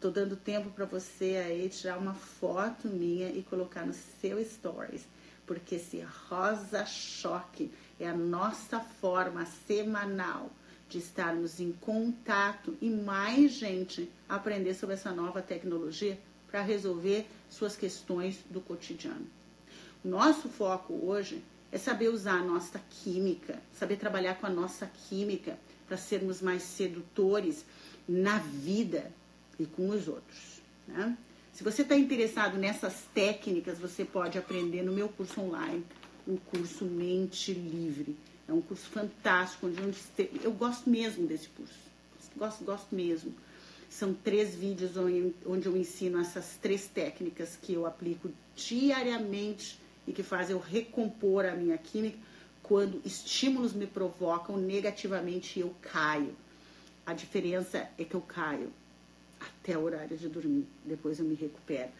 Tô dando tempo para você aí tirar uma foto minha e colocar no seu stories, porque esse rosa choque é a nossa forma semanal de estarmos em contato e mais gente aprender sobre essa nova tecnologia para resolver suas questões do cotidiano. Nosso foco hoje é saber usar a nossa química, saber trabalhar com a nossa química para sermos mais sedutores na vida e com os outros. Né? Se você está interessado nessas técnicas, você pode aprender no meu curso online, o curso Mente Livre. É um curso fantástico, onde eu gosto mesmo desse curso. Gosto, gosto mesmo. São três vídeos onde eu ensino essas três técnicas que eu aplico diariamente e que fazem eu recompor a minha química quando estímulos me provocam negativamente eu caio. A diferença é que eu caio até o horário de dormir, depois eu me recupero.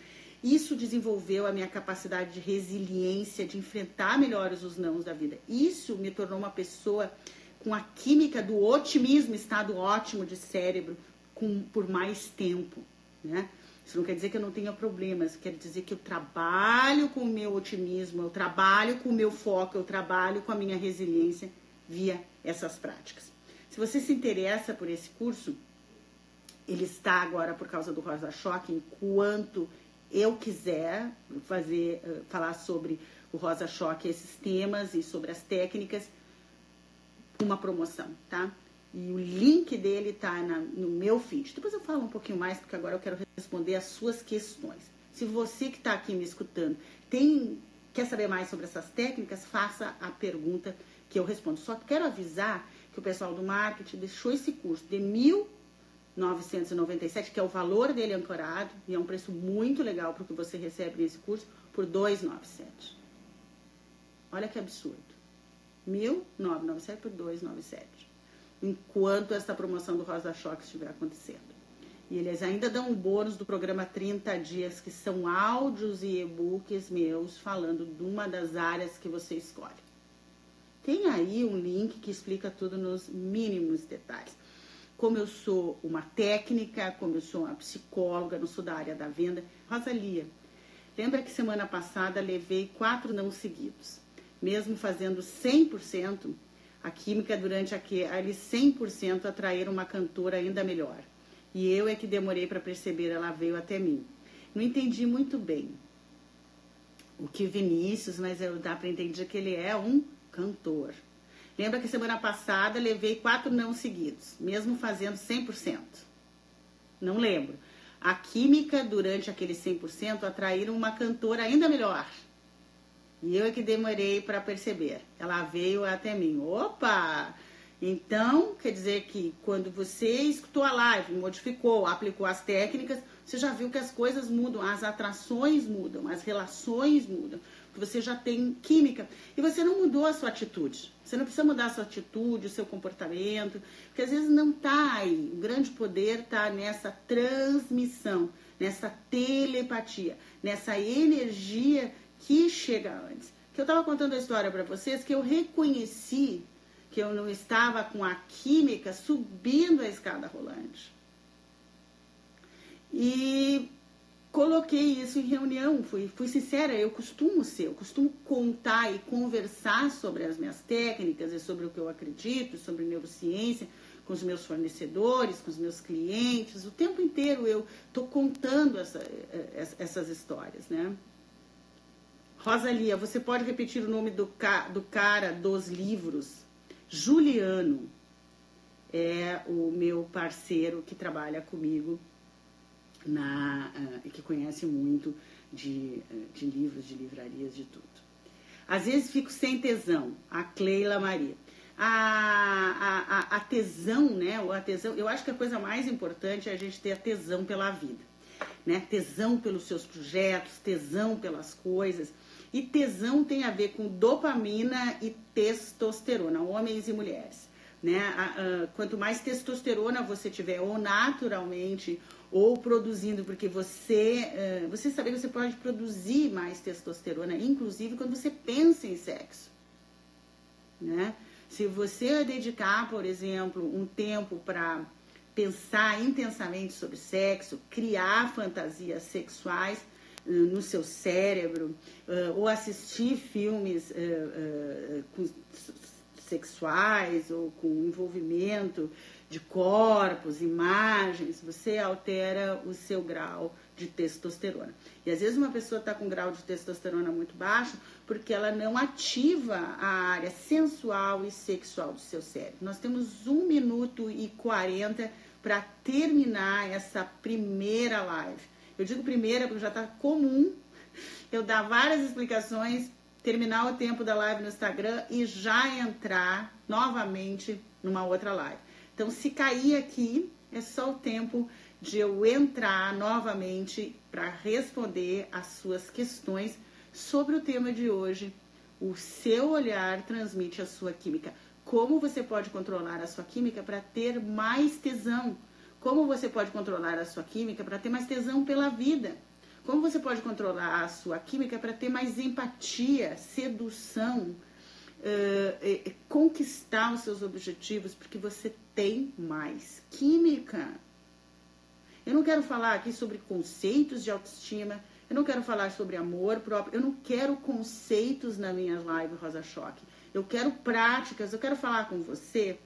Isso desenvolveu a minha capacidade de resiliência, de enfrentar melhores os nãos da vida. Isso me tornou uma pessoa com a química do otimismo, estado ótimo de cérebro, com, por mais tempo. Né? Isso não quer dizer que eu não tenha problemas, quer dizer que eu trabalho com o meu otimismo, eu trabalho com o meu foco, eu trabalho com a minha resiliência via essas práticas. Se você se interessa por esse curso, ele está agora por causa do Rosa Choque, enquanto eu quiser fazer, eh, falar sobre o Rosa Choque, esses temas e sobre as técnicas, uma promoção, tá? E o link dele tá na, no meu feed. Depois eu falo um pouquinho mais, porque agora eu quero responder as suas questões. Se você que está aqui me escutando tem quer saber mais sobre essas técnicas, faça a pergunta que eu respondo. Só quero avisar que o pessoal do marketing deixou esse curso de mil 997, que é o valor dele ancorado, e é um preço muito legal para o que você recebe nesse curso, por 297. Olha que absurdo. 1.997 por 297. Enquanto essa promoção do Rosa Choque estiver acontecendo. E eles ainda dão um bônus do programa 30 dias, que são áudios e e-books meus falando de uma das áreas que você escolhe. Tem aí um link que explica tudo nos mínimos detalhes como eu sou uma técnica, como eu sou uma psicóloga, não sou da área da venda. Rosalia, lembra que semana passada levei quatro não seguidos, mesmo fazendo 100%, a química durante aquele 100% atrair uma cantora ainda melhor. E eu é que demorei para perceber, ela veio até mim. Não entendi muito bem o que Vinícius, mas eu dá para entender que ele é um cantor. Lembra que semana passada levei quatro não seguidos, mesmo fazendo 100%. Não lembro. A química, durante aquele 100%, atraíram uma cantora ainda melhor. E eu é que demorei para perceber. Ela veio até mim. Opa! Então, quer dizer que quando você escutou a live, modificou, aplicou as técnicas, você já viu que as coisas mudam, as atrações mudam, as relações mudam você já tem química e você não mudou a sua atitude. Você não precisa mudar a sua atitude, o seu comportamento, porque às vezes não está aí. O grande poder está nessa transmissão, nessa telepatia, nessa energia que chega antes. Que eu estava contando a história para vocês que eu reconheci que eu não estava com a química subindo a escada rolante. E coloquei isso em reunião, fui, fui sincera, eu costumo ser, eu costumo contar e conversar sobre as minhas técnicas e sobre o que eu acredito, sobre neurociência, com os meus fornecedores, com os meus clientes, o tempo inteiro eu estou contando essa, essas histórias, né? Rosalia, você pode repetir o nome do, ca, do cara dos livros? Juliano é o meu parceiro que trabalha comigo na, uh, que conhece muito de, uh, de livros, de livrarias, de tudo. Às vezes fico sem tesão, a Cleila Maria. A, a, a, tesão, né? O a tesão, eu acho que a coisa mais importante é a gente ter a tesão pela vida. Né? Tesão pelos seus projetos, tesão pelas coisas. E tesão tem a ver com dopamina e testosterona, homens e mulheres. Né? quanto mais testosterona você tiver, ou naturalmente, ou produzindo, porque você, uh, você sabe que você pode produzir mais testosterona, inclusive quando você pensa em sexo. Né? Se você dedicar, por exemplo, um tempo para pensar intensamente sobre sexo, criar fantasias sexuais, no seu cérebro, ou assistir filmes sexuais ou com envolvimento de corpos, imagens, você altera o seu grau de testosterona. E às vezes uma pessoa está com grau de testosterona muito baixo porque ela não ativa a área sensual e sexual do seu cérebro. Nós temos um minuto e 40 para terminar essa primeira live. Eu digo primeira porque já está comum eu dar várias explicações, terminar o tempo da live no Instagram e já entrar novamente numa outra live. Então, se cair aqui, é só o tempo de eu entrar novamente para responder as suas questões sobre o tema de hoje. O seu olhar transmite a sua química. Como você pode controlar a sua química para ter mais tesão? Como você pode controlar a sua química para ter mais tesão pela vida? Como você pode controlar a sua química para ter mais empatia, sedução, uh, conquistar os seus objetivos, porque você tem mais química. Eu não quero falar aqui sobre conceitos de autoestima, eu não quero falar sobre amor próprio, eu não quero conceitos na minha live Rosa Choque. Eu quero práticas, eu quero falar com você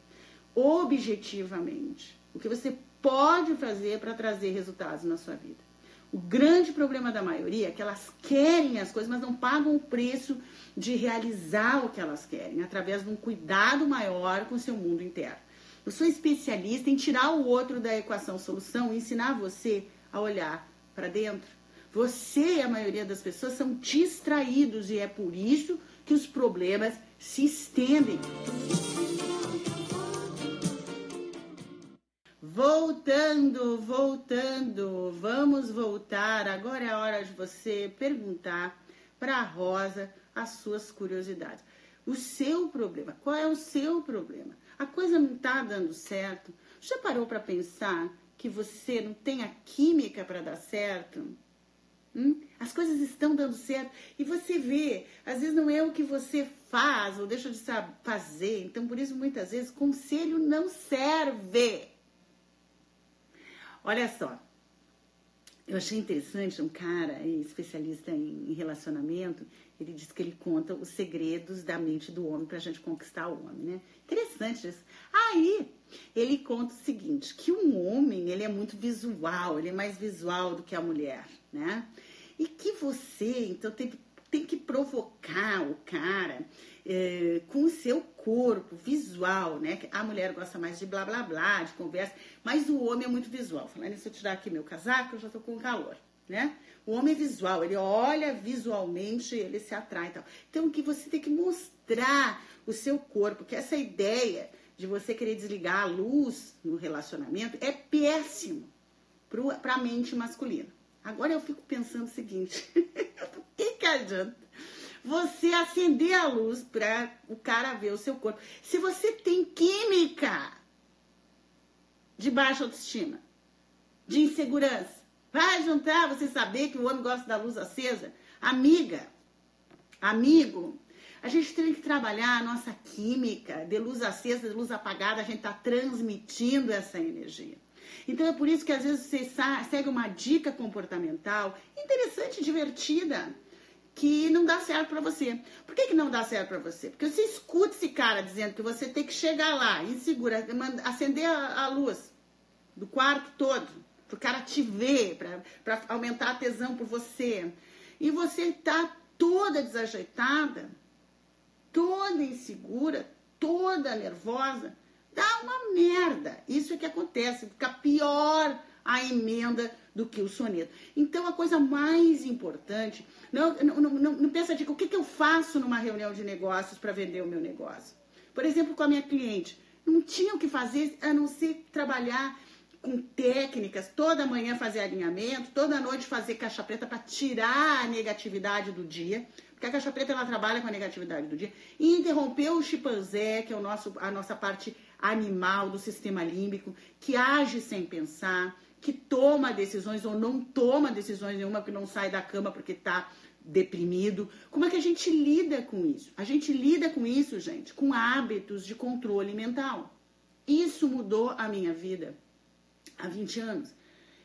objetivamente. O que você pode fazer para trazer resultados na sua vida. O grande problema da maioria é que elas querem as coisas, mas não pagam o preço de realizar o que elas querem, através de um cuidado maior com o seu mundo interno. Eu sou especialista em tirar o outro da equação solução e ensinar você a olhar para dentro. Você e a maioria das pessoas são distraídos e é por isso que os problemas se estendem. Voltando, voltando, vamos voltar. Agora é a hora de você perguntar para a Rosa as suas curiosidades. O seu problema, qual é o seu problema? A coisa não está dando certo? Já parou para pensar que você não tem a química para dar certo? Hum? As coisas estão dando certo e você vê, às vezes não é o que você faz ou deixa de fazer. Então, por isso, muitas vezes, conselho não serve. Olha só, eu achei interessante um cara especialista em relacionamento, ele diz que ele conta os segredos da mente do homem para a gente conquistar o homem, né? Interessante isso. Aí ele conta o seguinte, que um homem ele é muito visual, ele é mais visual do que a mulher, né? E que você então tem, tem que provocar o cara é, com o seu corpo visual, né? A mulher gosta mais de blá blá blá, de conversa, mas o homem é muito visual. Falando nisso, eu tirar aqui meu casaco, eu já tô com calor, né? O homem é visual, ele olha visualmente, ele se atrai e tal. Então, que você tem que mostrar o seu corpo, que essa ideia de você querer desligar a luz no relacionamento é péssimo para a mente masculina. Agora eu fico pensando o seguinte: [LAUGHS] o que, que adianta? Você acender a luz para o cara ver o seu corpo. Se você tem química de baixa autoestima, de insegurança, vai juntar você saber que o homem gosta da luz acesa? Amiga, amigo, a gente tem que trabalhar a nossa química de luz acesa, de luz apagada, a gente está transmitindo essa energia. Então é por isso que às vezes você segue uma dica comportamental interessante, divertida que não dá certo para você. Por que, que não dá certo para você? Porque você escuta esse cara dizendo que você tem que chegar lá, insegura, acender a, a luz do quarto todo, pro cara te ver, para aumentar a tesão por você. E você tá toda desajeitada, toda insegura, toda nervosa, dá uma merda. Isso é que acontece, fica pior a emenda do que o soneto. Então, a coisa mais importante, não, não, não, não pensa de o que, que eu faço numa reunião de negócios para vender o meu negócio. Por exemplo, com a minha cliente, não tinha o que fazer a não ser trabalhar com técnicas, toda manhã fazer alinhamento, toda noite fazer caixa preta para tirar a negatividade do dia, porque a caixa preta ela trabalha com a negatividade do dia, e interromper o chimpanzé, que é o nosso, a nossa parte animal do sistema límbico, que age sem pensar, que toma decisões ou não toma decisões nenhuma, que não sai da cama porque está deprimido. Como é que a gente lida com isso? A gente lida com isso, gente, com hábitos de controle mental. Isso mudou a minha vida há 20 anos.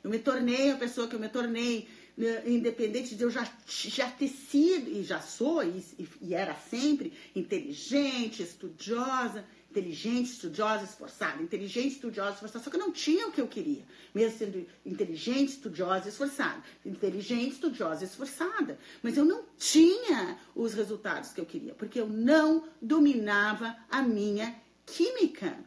Eu me tornei a pessoa que eu me tornei né, independente de eu já, já ter sido, e já sou, e, e era sempre, inteligente, estudiosa, inteligente, estudiosa, esforçada, inteligente, estudiosa, esforçada, só que eu não tinha o que eu queria, mesmo sendo inteligente, estudiosa, esforçada, inteligente, estudiosa, esforçada, mas eu não tinha os resultados que eu queria, porque eu não dominava a minha química.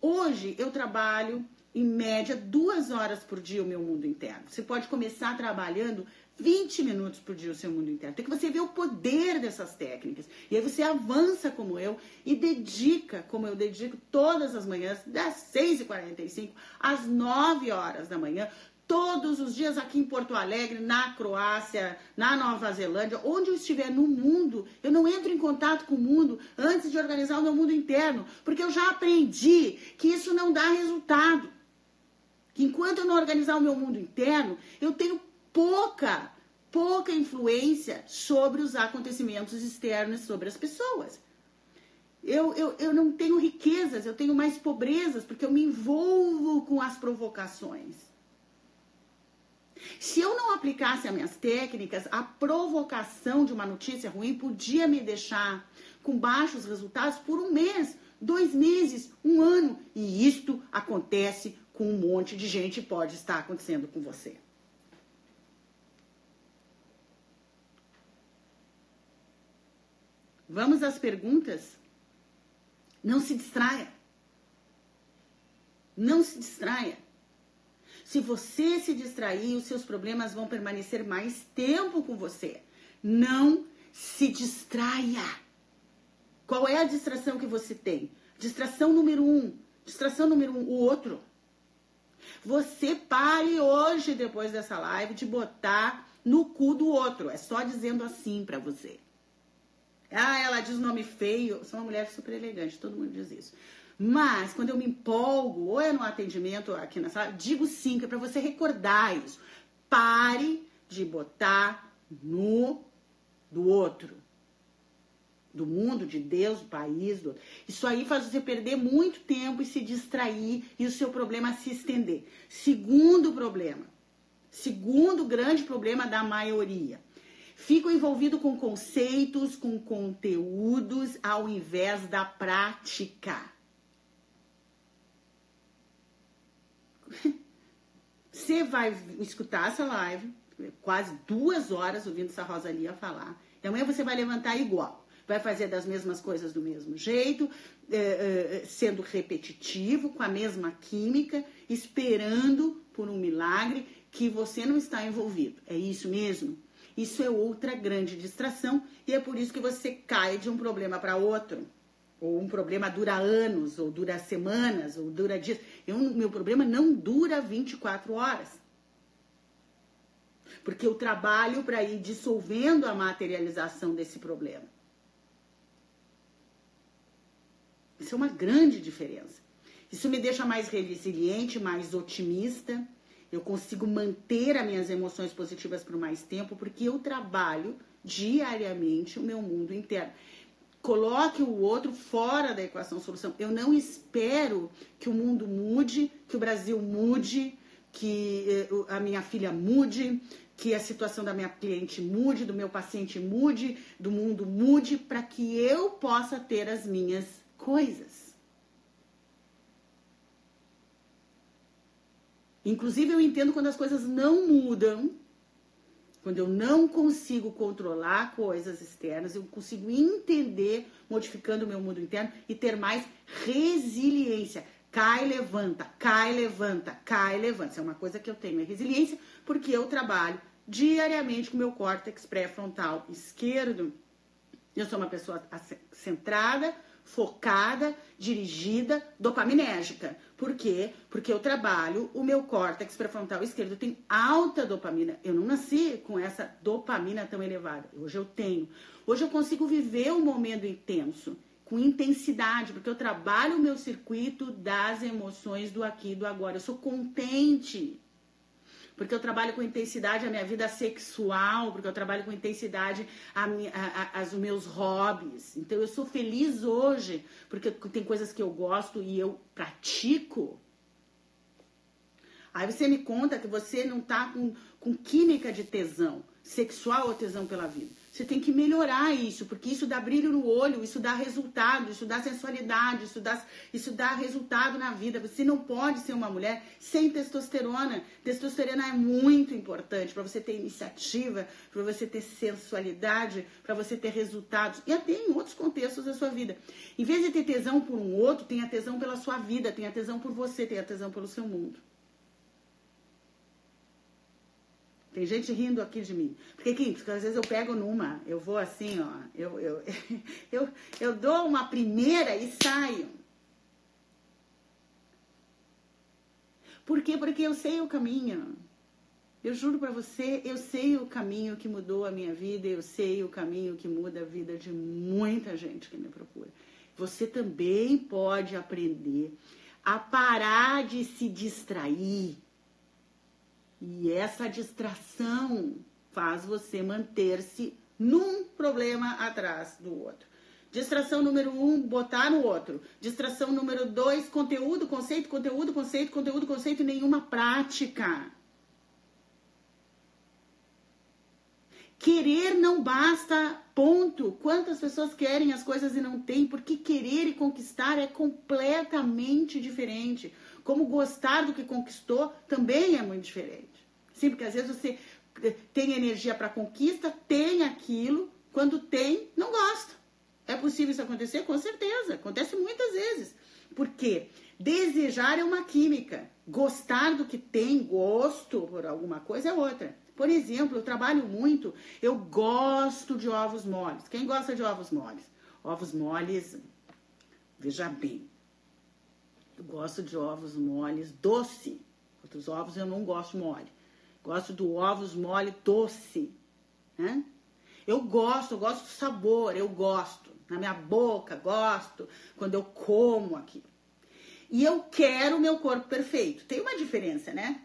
Hoje eu trabalho em média duas horas por dia o meu mundo interno. Você pode começar trabalhando 20 minutos por dia o seu mundo interno. Tem que você ver o poder dessas técnicas. E aí você avança como eu e dedica, como eu dedico todas as manhãs, das 6h45 às 9 horas da manhã, todos os dias aqui em Porto Alegre, na Croácia, na Nova Zelândia, onde eu estiver no mundo, eu não entro em contato com o mundo antes de organizar o meu mundo interno, porque eu já aprendi que isso não dá resultado. Que enquanto eu não organizar o meu mundo interno, eu tenho pouca, pouca influência sobre os acontecimentos externos, sobre as pessoas. Eu, eu, eu não tenho riquezas, eu tenho mais pobrezas, porque eu me envolvo com as provocações. Se eu não aplicasse as minhas técnicas, a provocação de uma notícia ruim podia me deixar com baixos resultados por um mês, dois meses, um ano. E isto acontece com um monte de gente pode estar acontecendo com você. Vamos às perguntas? Não se distraia. Não se distraia. Se você se distrair, os seus problemas vão permanecer mais tempo com você. Não se distraia. Qual é a distração que você tem? Distração número um. Distração número um, o outro. Você pare hoje, depois dessa live, de botar no cu do outro. É só dizendo assim para você. Ah, ela diz nome feio. Sou uma mulher super elegante, todo mundo diz isso. Mas quando eu me empolgo, ou é no atendimento aqui na sala, digo sim, que é para você recordar isso. Pare de botar no do outro do mundo, de Deus, do país. Do... Isso aí faz você perder muito tempo e se distrair e o seu problema se estender. Segundo problema, segundo grande problema da maioria. Fico envolvido com conceitos, com conteúdos, ao invés da prática. [LAUGHS] Você vai escutar essa live, quase duas horas ouvindo essa Rosalia falar. E amanhã você vai levantar igual vai fazer das mesmas coisas do mesmo jeito, é, é, sendo repetitivo, com a mesma química, esperando por um milagre que você não está envolvido. É isso mesmo? Isso é outra grande distração e é por isso que você cai de um problema para outro. Ou um problema dura anos, ou dura semanas, ou dura dias. Eu, meu problema não dura 24 horas. Porque eu trabalho para ir dissolvendo a materialização desse problema. Isso é uma grande diferença. Isso me deixa mais resiliente, mais otimista. Eu consigo manter as minhas emoções positivas por mais tempo, porque eu trabalho diariamente o meu mundo interno. Coloque o outro fora da equação solução. Eu não espero que o mundo mude, que o Brasil mude, que eh, a minha filha mude, que a situação da minha cliente mude, do meu paciente mude, do mundo mude, para que eu possa ter as minhas coisas. Inclusive, eu entendo quando as coisas não mudam, quando eu não consigo controlar coisas externas, eu consigo entender, modificando o meu mundo interno e ter mais resiliência. Cai, levanta, cai, levanta, cai, levanta. Isso é uma coisa que eu tenho, é resiliência, porque eu trabalho diariamente com o meu córtex pré-frontal esquerdo. Eu sou uma pessoa centrada, focada, dirigida, dopaminérgica. Por quê? Porque eu trabalho o meu córtex pré-frontal esquerdo tem alta dopamina. Eu não nasci com essa dopamina tão elevada. Hoje eu tenho. Hoje eu consigo viver um momento intenso, com intensidade, porque eu trabalho o meu circuito das emoções do aqui e do agora. Eu sou contente porque eu trabalho com intensidade a minha vida sexual, porque eu trabalho com intensidade a, a, a, os meus hobbies. Então eu sou feliz hoje, porque tem coisas que eu gosto e eu pratico. Aí você me conta que você não tá com, com química de tesão, sexual ou tesão pela vida. Você tem que melhorar isso, porque isso dá brilho no olho, isso dá resultado, isso dá sensualidade, isso dá, isso dá resultado na vida. Você não pode ser uma mulher sem testosterona. Testosterona é muito importante para você ter iniciativa, para você ter sensualidade, para você ter resultados. E até em outros contextos da sua vida. Em vez de ter tesão por um outro, tenha tesão pela sua vida, tenha tesão por você, tenha tesão pelo seu mundo. Tem gente rindo aqui de mim. Porque, Kim, porque às vezes eu pego numa, eu vou assim, ó, eu, eu, [LAUGHS] eu, eu dou uma primeira e saio. Por quê? Porque eu sei o caminho. Eu juro para você, eu sei o caminho que mudou a minha vida, eu sei o caminho que muda a vida de muita gente que me procura. Você também pode aprender a parar de se distrair e essa distração faz você manter-se num problema atrás do outro. Distração número um, botar no outro. Distração número dois, conteúdo, conceito, conteúdo, conceito, conteúdo, conceito nenhuma prática. Querer não basta, ponto. Quantas pessoas querem as coisas e não têm? Porque querer e conquistar é completamente diferente. Como gostar do que conquistou também é muito diferente. Sim, porque às vezes você eh, tem energia para conquista, tem aquilo, quando tem, não gosta. É possível isso acontecer? Com certeza. Acontece muitas vezes. Porque desejar é uma química. Gostar do que tem, gosto por alguma coisa é outra. Por exemplo, eu trabalho muito, eu gosto de ovos moles. Quem gosta de ovos moles? Ovos moles, veja bem, eu gosto de ovos moles doce. Outros ovos eu não gosto mole. Gosto do ovos mole doce. Né? Eu gosto, eu gosto do sabor, eu gosto. Na minha boca, gosto quando eu como aqui. E eu quero o meu corpo perfeito. Tem uma diferença, né?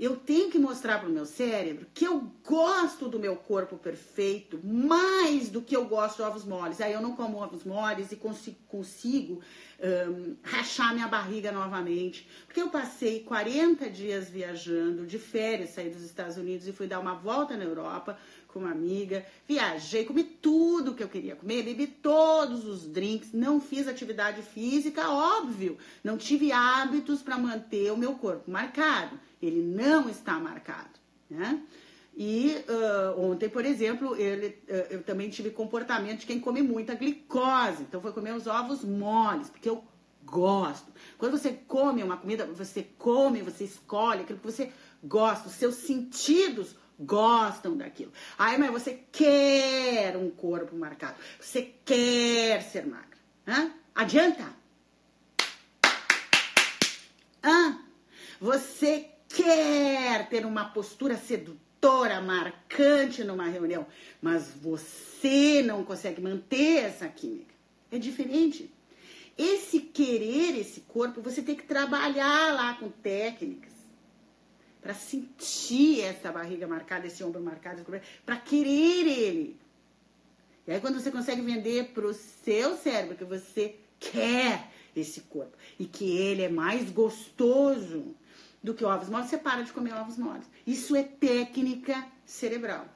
Eu tenho que mostrar para o meu cérebro que eu gosto do meu corpo perfeito mais do que eu gosto de ovos moles. Aí eu não como ovos moles e consigo, consigo um, rachar minha barriga novamente. Porque eu passei 40 dias viajando, de férias, saí dos Estados Unidos e fui dar uma volta na Europa com uma amiga. Viajei, comi tudo que eu queria comer, bebi todos os drinks, não fiz atividade física, óbvio. Não tive hábitos para manter o meu corpo marcado ele não está marcado, né? E uh, ontem, por exemplo, ele, uh, eu também tive comportamento de quem come muita glicose. Então, foi comer os ovos moles, porque eu gosto. Quando você come uma comida, você come, você escolhe aquilo que você gosta. Os seus sentidos gostam daquilo. Aí, mas você quer um corpo marcado. Você quer ser magra. Hã? Adianta? Hã? Você quer ter uma postura sedutora, marcante numa reunião, mas você não consegue manter essa química. É diferente. Esse querer esse corpo, você tem que trabalhar lá com técnicas para sentir essa barriga marcada, esse ombro marcado, para querer ele. E aí quando você consegue vender para o seu cérebro que você quer esse corpo e que ele é mais gostoso, do que ovos moles, você para de comer ovos moles. Isso é técnica cerebral.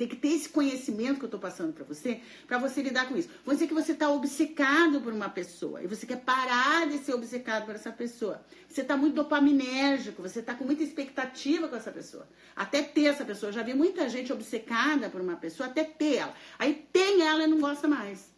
Tem que ter esse conhecimento que eu estou passando para você, para você lidar com isso. Vamos dizer que você está obcecado por uma pessoa e você quer parar de ser obcecado por essa pessoa. Você está muito dopaminérgico, você está com muita expectativa com essa pessoa. Até ter essa pessoa. Eu já vi muita gente obcecada por uma pessoa, até ter ela. Aí tem ela e não gosta mais.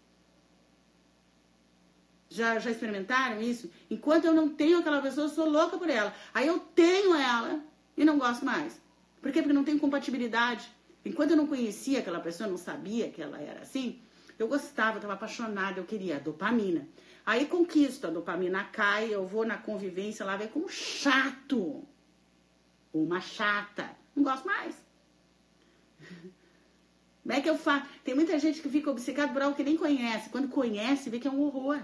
Já, já experimentaram isso? Enquanto eu não tenho aquela pessoa, eu sou louca por ela. Aí eu tenho ela e não gosto mais. Por quê? Porque não tem compatibilidade. Enquanto eu não conhecia aquela pessoa, não sabia que ela era assim, eu gostava, estava apaixonada, eu queria a dopamina. Aí conquisto, a dopamina cai, eu vou na convivência lá, vem como chato. Uma chata. Não gosto mais. Como é que eu faço? Tem muita gente que fica obcecada por algo que nem conhece. Quando conhece, vê que é um horror.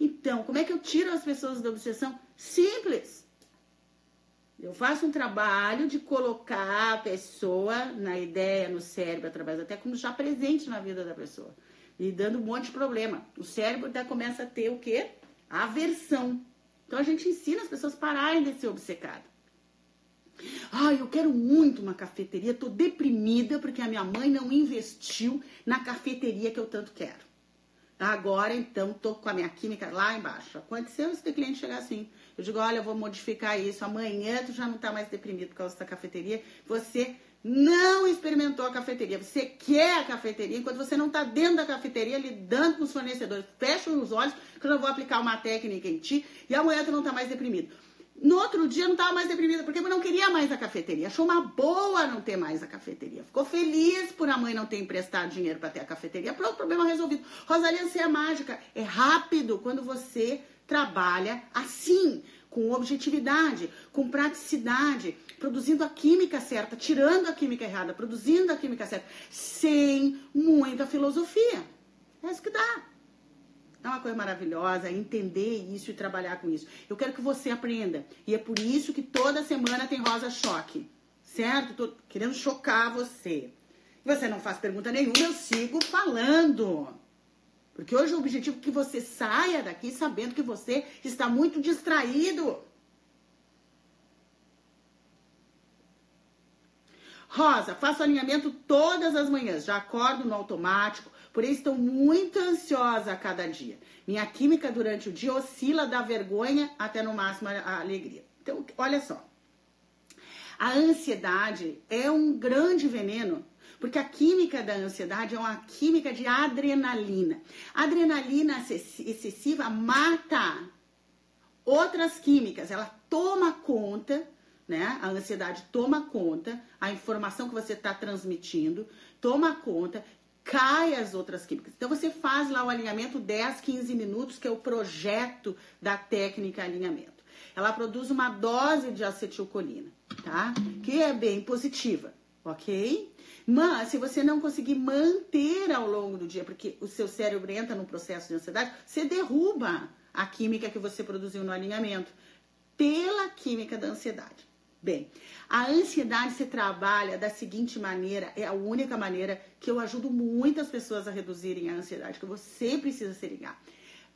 Então, como é que eu tiro as pessoas da obsessão? Simples. Eu faço um trabalho de colocar a pessoa na ideia, no cérebro, através até como já presente na vida da pessoa. E dando um monte de problema. O cérebro até começa a ter o quê? Aversão. Então a gente ensina as pessoas a pararem de ser obcecado. Ah, eu quero muito uma cafeteria, tô deprimida porque a minha mãe não investiu na cafeteria que eu tanto quero. Agora, então, tô com a minha química lá embaixo. Aconteceu esse cliente chegar assim. Eu digo, olha, eu vou modificar isso. Amanhã tu já não tá mais deprimido por causa da cafeteria. Você não experimentou a cafeteria. Você quer a cafeteria enquanto você não tá dentro da cafeteria lidando com os fornecedores. Fecha os olhos que eu não vou aplicar uma técnica em ti e amanhã tu não tá mais deprimido. No outro dia não estava mais deprimida porque eu não queria mais a cafeteria. Achou uma boa não ter mais a cafeteria. Ficou feliz por a mãe não ter emprestado dinheiro para ter a cafeteria. Pronto, problema resolvido. Rosalia, você é mágica. É rápido quando você trabalha assim, com objetividade, com praticidade, produzindo a química certa, tirando a química errada, produzindo a química certa, sem muita filosofia. É isso que dá. É uma coisa maravilhosa entender isso e trabalhar com isso. Eu quero que você aprenda. E é por isso que toda semana tem Rosa Choque. Certo? Tô querendo chocar você. Você não faz pergunta nenhuma, eu sigo falando. Porque hoje o objetivo é que você saia daqui sabendo que você está muito distraído. Rosa, faço alinhamento todas as manhãs. Já acordo no automático, porém estou muito ansiosa a cada dia. Minha química durante o dia oscila da vergonha até no máximo a alegria. Então, olha só. A ansiedade é um grande veneno, porque a química da ansiedade é uma química de adrenalina. Adrenalina excessiva mata outras químicas, ela toma conta né? A ansiedade toma conta, a informação que você está transmitindo toma conta cai as outras químicas. Então você faz lá o alinhamento 10, 15 minutos, que é o projeto da técnica alinhamento. Ela produz uma dose de acetilcolina, tá? Que é bem positiva, ok? Mas se você não conseguir manter ao longo do dia, porque o seu cérebro entra num processo de ansiedade, você derruba a química que você produziu no alinhamento pela química da ansiedade. Bem, a ansiedade se trabalha da seguinte maneira, é a única maneira que eu ajudo muitas pessoas a reduzirem a ansiedade, que você precisa se ligar.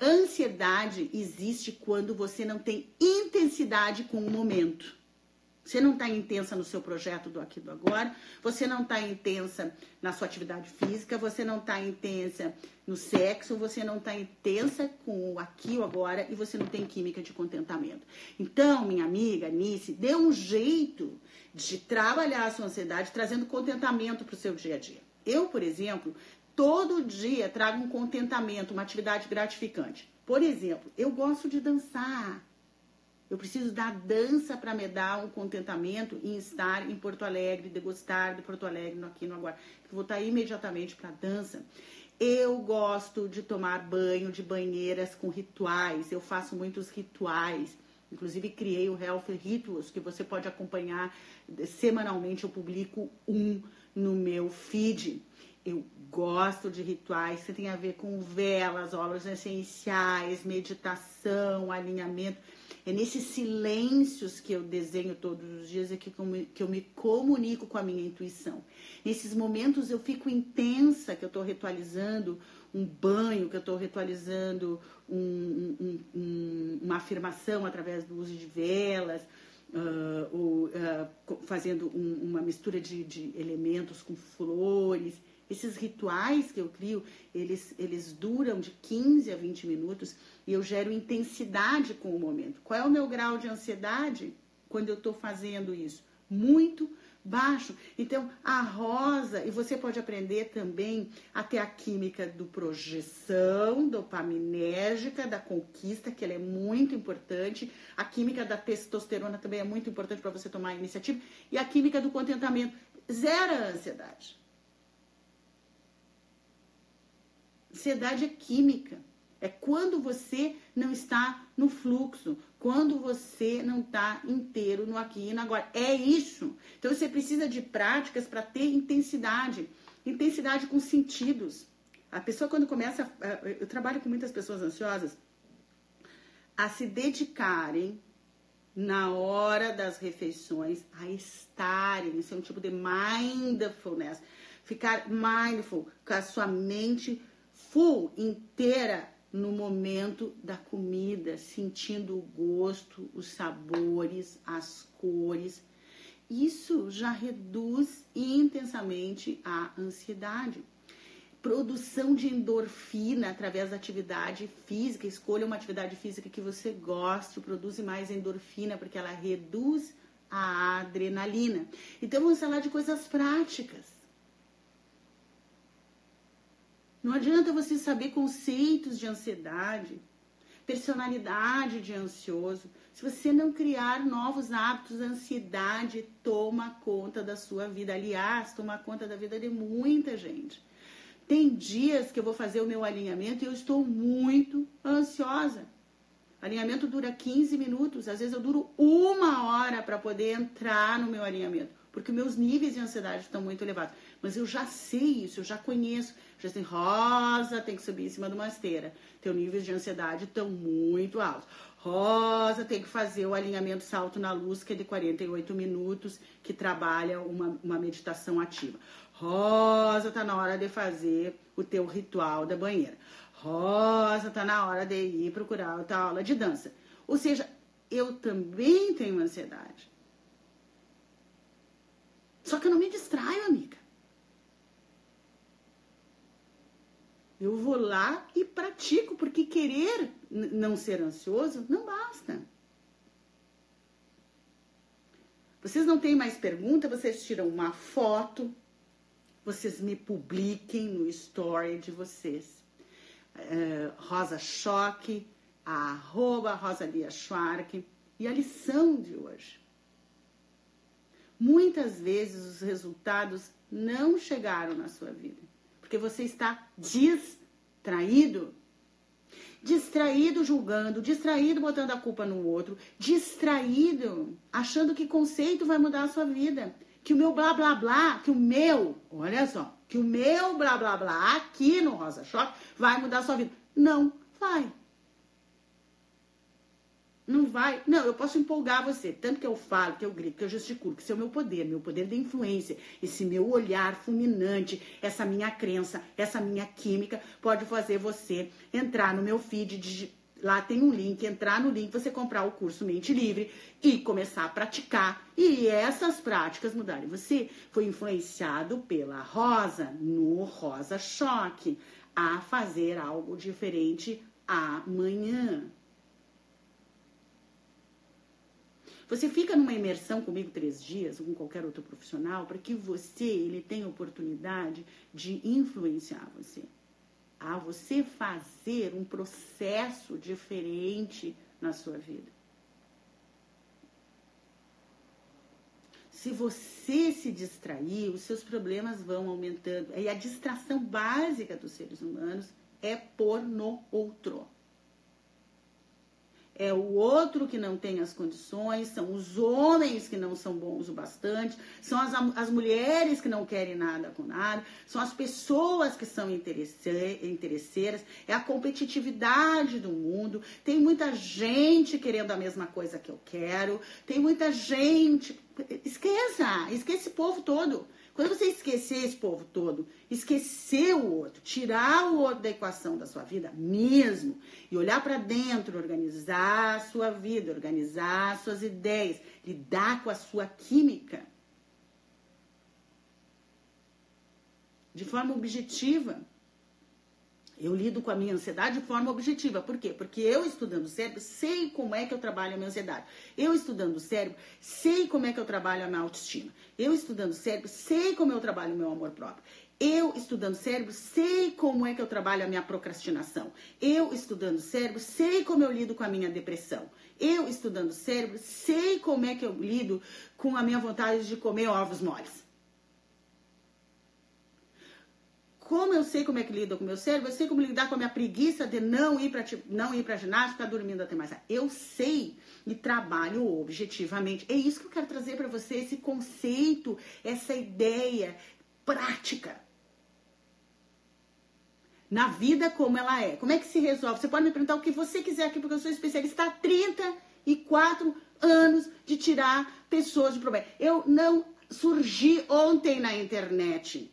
Ansiedade existe quando você não tem intensidade com o momento. Você não está intensa no seu projeto do aqui do agora, você não está intensa na sua atividade física, você não está intensa no sexo, você não está intensa com o aqui o agora e você não tem química de contentamento. Então, minha amiga Nice, dê um jeito de trabalhar a sua ansiedade trazendo contentamento para o seu dia a dia. Eu, por exemplo, todo dia trago um contentamento, uma atividade gratificante. Por exemplo, eu gosto de dançar. Eu preciso da dança para me dar um contentamento em estar em Porto Alegre, degustar de Porto Alegre aqui no agora. Vou estar imediatamente para a dança. Eu gosto de tomar banho de banheiras com rituais. Eu faço muitos rituais. Inclusive criei o Health Rituals que você pode acompanhar semanalmente. Eu publico um no meu feed. Eu gosto de rituais que tem a ver com velas, óleos essenciais, meditação, alinhamento é nesses silêncios que eu desenho todos os dias é que que eu me comunico com a minha intuição. Nesses momentos eu fico intensa, que eu estou ritualizando um banho, que eu estou ritualizando um, um, um, uma afirmação através do uso de velas, uh, ou uh, fazendo uma mistura de, de elementos com flores. Esses rituais que eu crio, eles, eles duram de 15 a 20 minutos e eu gero intensidade com o momento. Qual é o meu grau de ansiedade quando eu estou fazendo isso? Muito baixo. Então, a rosa, e você pode aprender também até a química do projeção, dopaminérgica, da conquista, que ela é muito importante. A química da testosterona também é muito importante para você tomar a iniciativa. E a química do contentamento. Zera a ansiedade. Ansiedade é química. É quando você não está no fluxo, quando você não está inteiro no aqui e no agora. É isso. Então você precisa de práticas para ter intensidade. Intensidade com sentidos. A pessoa, quando começa. Eu trabalho com muitas pessoas ansiosas a se dedicarem na hora das refeições a estarem. Isso é um tipo de mindfulness. Ficar mindful com a sua mente full, inteira, no momento da comida, sentindo o gosto, os sabores, as cores. Isso já reduz intensamente a ansiedade. Produção de endorfina através da atividade física. Escolha uma atividade física que você goste, produz mais endorfina, porque ela reduz a adrenalina. Então vamos falar de coisas práticas. Não adianta você saber conceitos de ansiedade, personalidade de ansioso, se você não criar novos hábitos, a ansiedade toma conta da sua vida. Aliás, toma conta da vida de muita gente. Tem dias que eu vou fazer o meu alinhamento e eu estou muito ansiosa. Alinhamento dura 15 minutos, às vezes eu duro uma hora para poder entrar no meu alinhamento, porque meus níveis de ansiedade estão muito elevados. Mas eu já sei isso, eu já conheço. Já sei, Rosa, tem que subir em cima de uma esteira. Teu níveis de ansiedade estão muito altos. Rosa, tem que fazer o alinhamento salto na luz, que é de 48 minutos, que trabalha uma, uma meditação ativa. Rosa, tá na hora de fazer o teu ritual da banheira. Rosa, tá na hora de ir procurar a tua aula de dança. Ou seja, eu também tenho ansiedade. Só que eu não me distraio, amiga. Eu vou lá e pratico, porque querer não ser ansioso não basta. Vocês não têm mais pergunta, vocês tiram uma foto, vocês me publiquem no story de vocês. Uh, Rosa Choque, arroba Rosalia Schwark. E a lição de hoje. Muitas vezes os resultados não chegaram na sua vida porque você está distraído. Distraído julgando, distraído botando a culpa no outro, distraído achando que conceito vai mudar a sua vida. Que o meu blá blá blá, que o meu, olha só, que o meu blá blá blá aqui no Rosa Choque vai mudar a sua vida. Não vai. Não vai. Não, eu posso empolgar você. Tanto que eu falo, que eu grito, que eu gesticulo, que esse é o meu poder, meu poder de influência, esse meu olhar fulminante, essa minha crença, essa minha química, pode fazer você entrar no meu feed de, Lá tem um link, entrar no link, você comprar o curso Mente Livre e começar a praticar. E essas práticas mudarem. Você foi influenciado pela Rosa, no Rosa Choque, a fazer algo diferente amanhã. Você fica numa imersão comigo três dias, ou com qualquer outro profissional, para que você ele tenha oportunidade de influenciar você. A você fazer um processo diferente na sua vida. Se você se distrair, os seus problemas vão aumentando. E a distração básica dos seres humanos é pôr no outro é o outro que não tem as condições, são os homens que não são bons o bastante, são as, as mulheres que não querem nada com nada, são as pessoas que são interesseiras, é a competitividade do mundo. Tem muita gente querendo a mesma coisa que eu quero, tem muita gente. Esqueça, esquece esse povo todo. Quando você esquecer esse povo todo, esquecer o outro, tirar o outro da equação da sua vida mesmo e olhar para dentro, organizar a sua vida, organizar suas ideias, lidar com a sua química. De forma objetiva, eu lido com a minha ansiedade de forma objetiva. Por quê? Porque eu estudando o cérebro, sei como é que eu trabalho a minha ansiedade. Eu estudando o cérebro, sei como é que eu trabalho a minha autoestima. Eu estudando o cérebro, sei como eu trabalho o meu amor próprio. Eu estudando cérebro, sei como é que eu trabalho a minha procrastinação. Eu estudando cérebro, sei como eu lido com a minha depressão. Eu estudando cérebro, sei como é que eu lido com a minha vontade de comer ovos moles. Como eu sei como é que lida com o meu cérebro, eu sei como lidar com a minha preguiça de não ir para não ir para ginástica, dormindo até mais. Eu sei e trabalho objetivamente. É isso que eu quero trazer para você esse conceito, essa ideia prática. Na vida como ela é. Como é que se resolve? Você pode me perguntar o que você quiser aqui, porque eu sou especialista há 34 anos de tirar pessoas de problema. Eu não surgi ontem na internet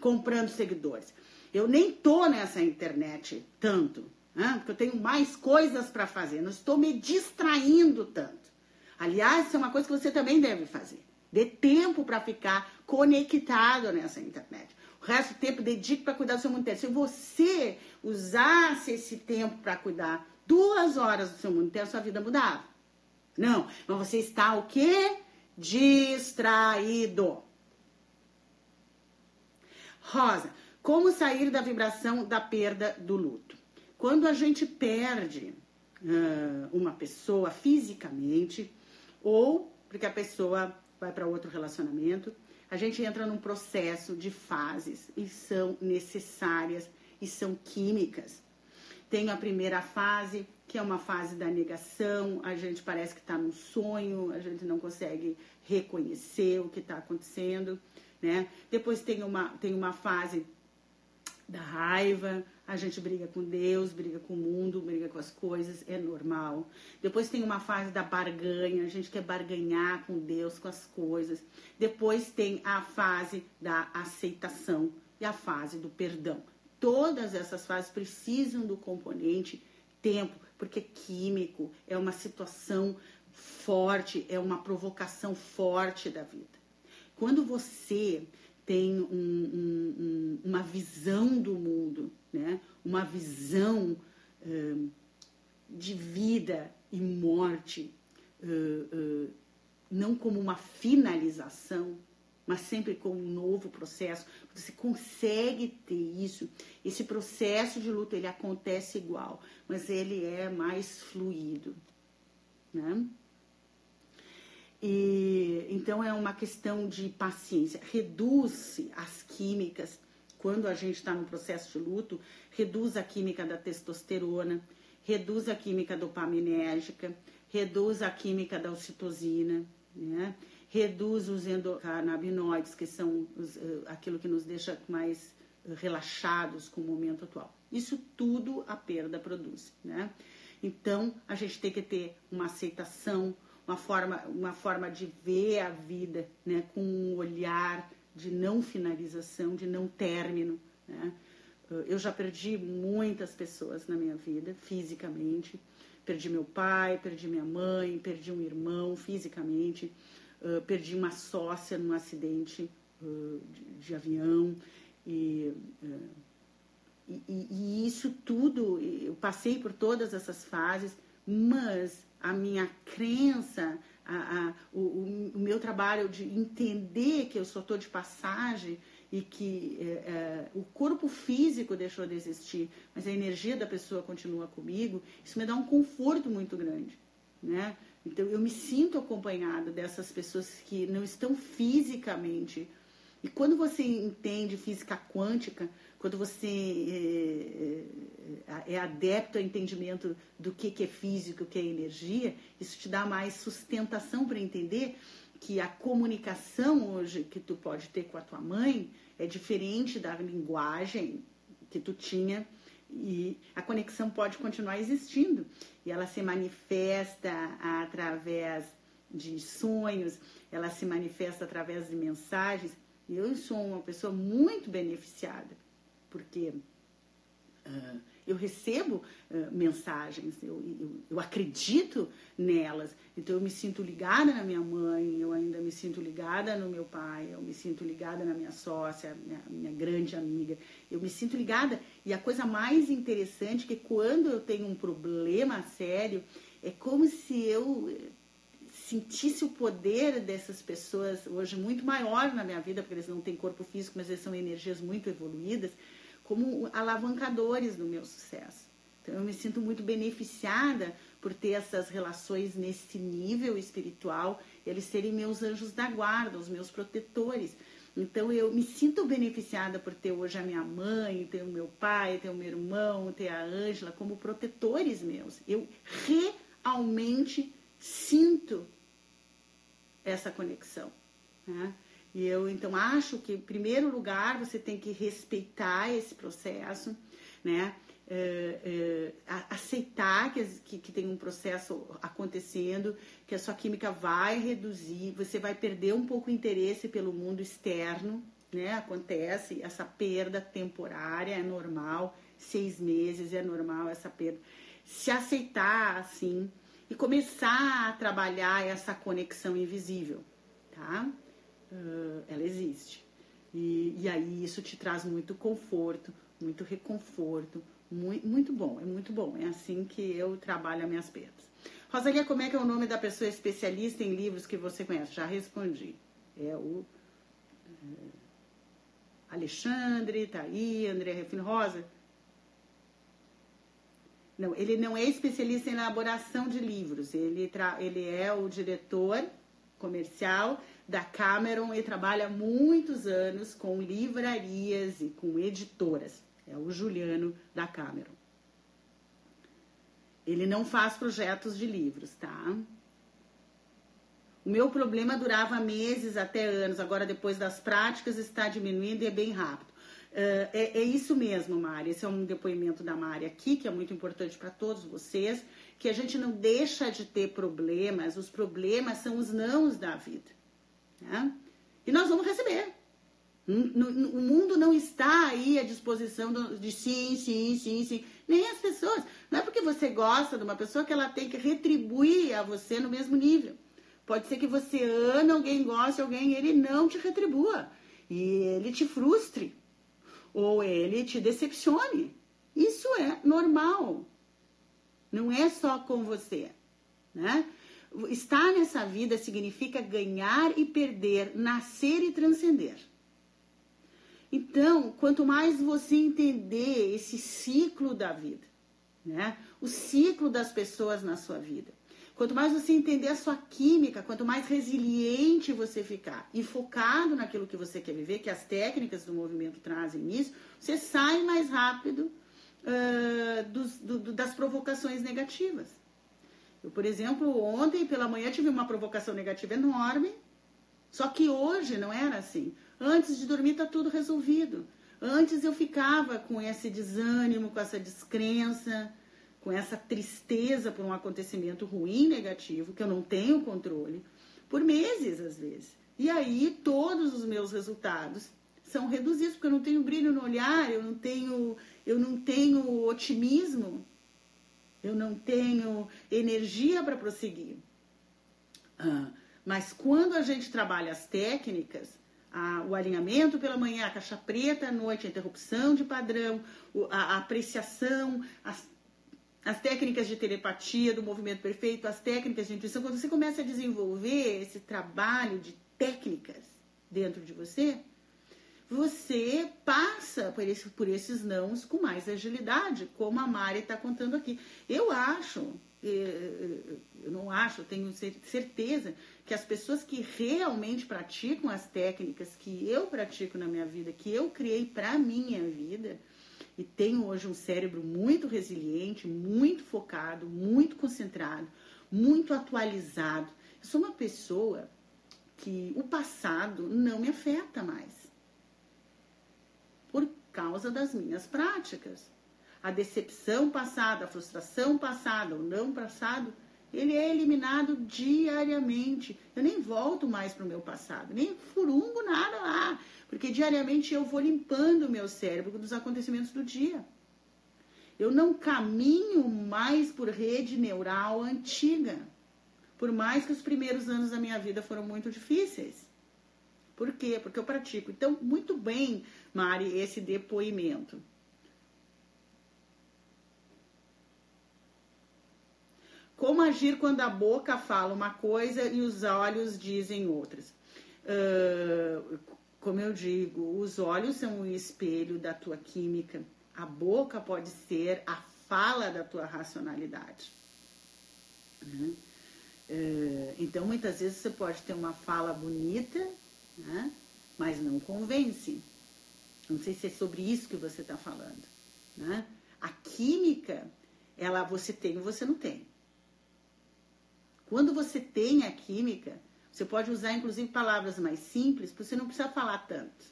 comprando seguidores. Eu nem tô nessa internet tanto. Né? Porque eu tenho mais coisas para fazer, não estou me distraindo tanto. Aliás, isso é uma coisa que você também deve fazer. Dê tempo para ficar conectado nessa internet. O resto do tempo dedique para cuidar do seu mundo interno. Se você usasse esse tempo para cuidar duas horas do seu mundo interno, sua vida mudava. Não, mas você está o quê? Distraído. Rosa, como sair da vibração da perda do luto? Quando a gente perde uh, uma pessoa fisicamente, ou porque a pessoa vai para outro relacionamento, a gente entra num processo de fases e são necessárias e são químicas. Tem a primeira fase, que é uma fase da negação, a gente parece que está num sonho, a gente não consegue reconhecer o que está acontecendo, né? Depois tem uma, tem uma fase da raiva, a gente briga com Deus, briga com o mundo, briga com as coisas, é normal. Depois tem uma fase da barganha, a gente quer barganhar com Deus, com as coisas. Depois tem a fase da aceitação e a fase do perdão. Todas essas fases precisam do componente tempo, porque é químico, é uma situação forte, é uma provocação forte da vida. Quando você tem um, um, um, uma visão do mundo, né? uma visão uh, de vida e morte, uh, uh, não como uma finalização, mas sempre como um novo processo. Você consegue ter isso. Esse processo de luta ele acontece igual, mas ele é mais fluido, né? E, então é uma questão de paciência. Reduz-se as químicas quando a gente está no processo de luto, reduz a química da testosterona, reduz a química dopaminérgica, reduz a química da ocitocina, né? reduz os endocannabinoides, que são os, uh, aquilo que nos deixa mais relaxados com o momento atual. Isso tudo a perda produz, né? Então, a gente tem que ter uma aceitação, uma forma, uma forma de ver a vida né, com um olhar de não finalização, de não término. Né? Eu já perdi muitas pessoas na minha vida, fisicamente. Perdi meu pai, perdi minha mãe, perdi um irmão fisicamente, uh, perdi uma sócia num acidente uh, de, avião. E, uh, e, e, isso tudo, eu passei por todas essas fases, mas a minha crença, a, a, o, o, meu trabalho de entender que eu só estou de passagem e que é, é, o corpo físico deixou de existir, mas a energia da pessoa continua comigo, isso me dá um conforto muito grande, né? Então eu me sinto acompanhada dessas pessoas que não estão fisicamente. E quando você entende física quântica, quando você é, é, adepto ao entendimento do que, que é físico, o que é energia, isso te dá mais sustentação para entender que a comunicação hoje que tu pode ter com a tua mãe é diferente da linguagem que tu tinha e a conexão pode continuar existindo e ela se manifesta através de sonhos, ela se manifesta através de mensagens. E eu sou uma pessoa muito beneficiada porque uh, eu recebo uh, mensagens, eu, eu, eu, acredito nelas, então eu me sinto ligada na minha mãe, eu ainda me sinto ligada no meu pai, eu me sinto ligada na minha sócia, minha, minha grande amiga, eu me sinto ligada. E a coisa mais interessante é que quando eu tenho um problema sério, é como se eu sentisse o poder dessas pessoas hoje muito maior na minha vida, porque eles não têm corpo físico, mas eles são energias muito evoluídas como alavancadores do meu sucesso. Então eu me sinto muito beneficiada por ter essas relações nesse nível espiritual, eles serem meus anjos da guarda, os meus protetores. Então eu me sinto beneficiada por ter hoje a minha mãe, ter o meu pai, ter o meu irmão, ter a Ângela como protetores meus. Eu realmente sinto essa conexão. Né? E eu então acho que, em primeiro lugar, você tem que respeitar esse processo, né? É, é, aceitar que, que, que, tem um processo acontecendo, que a sua química vai reduzir, você vai perder um pouco o interesse pelo mundo externo, né? Acontece essa perda temporária, é normal, seis meses, é normal essa perda. Se aceitar assim e começar a trabalhar essa conexão invisível, tá? Uh, ela existe. E, e aí isso te traz muito conforto, muito reconforto, muito, muito bom, é muito bom. É assim que eu trabalho as minhas perdas. Rosalia, como é que é o nome da pessoa especialista em livros que você conhece? Já respondi. É o é, Alexandre, tá aí, André Refino Rosa. Não, ele não é especialista em elaboração de livros. Ele, tra... ele é o diretor comercial da Cameron e trabalha muitos anos com livrarias e com editoras. É o Juliano da Cameron. Ele não faz projetos de livros, tá? O meu problema durava meses até anos, agora depois das práticas está diminuindo e é bem rápido. Uh, é, é, isso mesmo, Mari. Esse é um depoimento da Mari aqui, que é muito importante para todos vocês, que a gente não deixa de ter problemas, os problemas são os nãos da vida. Né? E nós vamos receber. O mundo não está aí à disposição de sim, sim, sim, sim. Nem as pessoas. Não é porque você gosta de uma pessoa que ela tem que retribuir a você no mesmo nível. Pode ser que você ame alguém, goste alguém, e ele não te retribua. E ele te frustre. Ou ele te decepcione. Isso é normal. Não é só com você. Né? Estar nessa vida significa ganhar e perder, nascer e transcender. Então, quanto mais você entender esse ciclo da vida, né? O ciclo das pessoas na sua vida. Quanto mais você entender a sua química, quanto mais resiliente você ficar e focado naquilo que você quer viver, que as técnicas do movimento trazem nisso, você sai mais rápido uh, dos, do, das provocações negativas. Eu, por exemplo, ontem pela manhã tive uma provocação negativa enorme, só que hoje não era assim. Antes de dormir tá tudo resolvido. Antes eu ficava com esse desânimo, com essa descrença, com essa tristeza por um acontecimento ruim, negativo, que eu não tenho controle, por meses às vezes. E aí todos os meus resultados são reduzidos, porque eu não tenho brilho no olhar, eu não tenho, eu não tenho otimismo, eu não tenho energia para prosseguir. Ah, mas quando a gente trabalha as técnicas, a, o alinhamento pela manhã, a caixa preta à noite, a interrupção de padrão, a, a apreciação, as, as técnicas de telepatia, do movimento perfeito, as técnicas de intuição, quando você começa a desenvolver esse trabalho de técnicas dentro de você, você passa por, esse, por esses nãos com mais agilidade, como a Mari está contando aqui. Eu acho eu não acho, eu tenho certeza que as pessoas que realmente praticam as técnicas que eu pratico na minha vida, que eu criei para minha vida, e tenho hoje um cérebro muito resiliente, muito focado, muito concentrado, muito atualizado. Eu sou uma pessoa que o passado não me afeta mais por causa das minhas práticas a decepção passada, a frustração passada, o não passado, ele é eliminado diariamente. Eu nem volto mais para o meu passado, nem furungo nada lá, porque diariamente eu vou limpando o meu cérebro dos acontecimentos do dia. Eu não caminho mais por rede neural antiga, por mais que os primeiros anos da minha vida foram muito difíceis. Por quê? Porque eu pratico. Então, muito bem, Mari, esse depoimento. Como agir quando a boca fala uma coisa e os olhos dizem outras? Uh, como eu digo, os olhos são o espelho da tua química, a boca pode ser a fala da tua racionalidade. Uh, então, muitas vezes você pode ter uma fala bonita, né? mas não convence. Não sei se é sobre isso que você está falando. Né? A química, ela você tem ou você não tem. Quando você tem a química, você pode usar inclusive palavras mais simples, porque você não precisa falar tanto.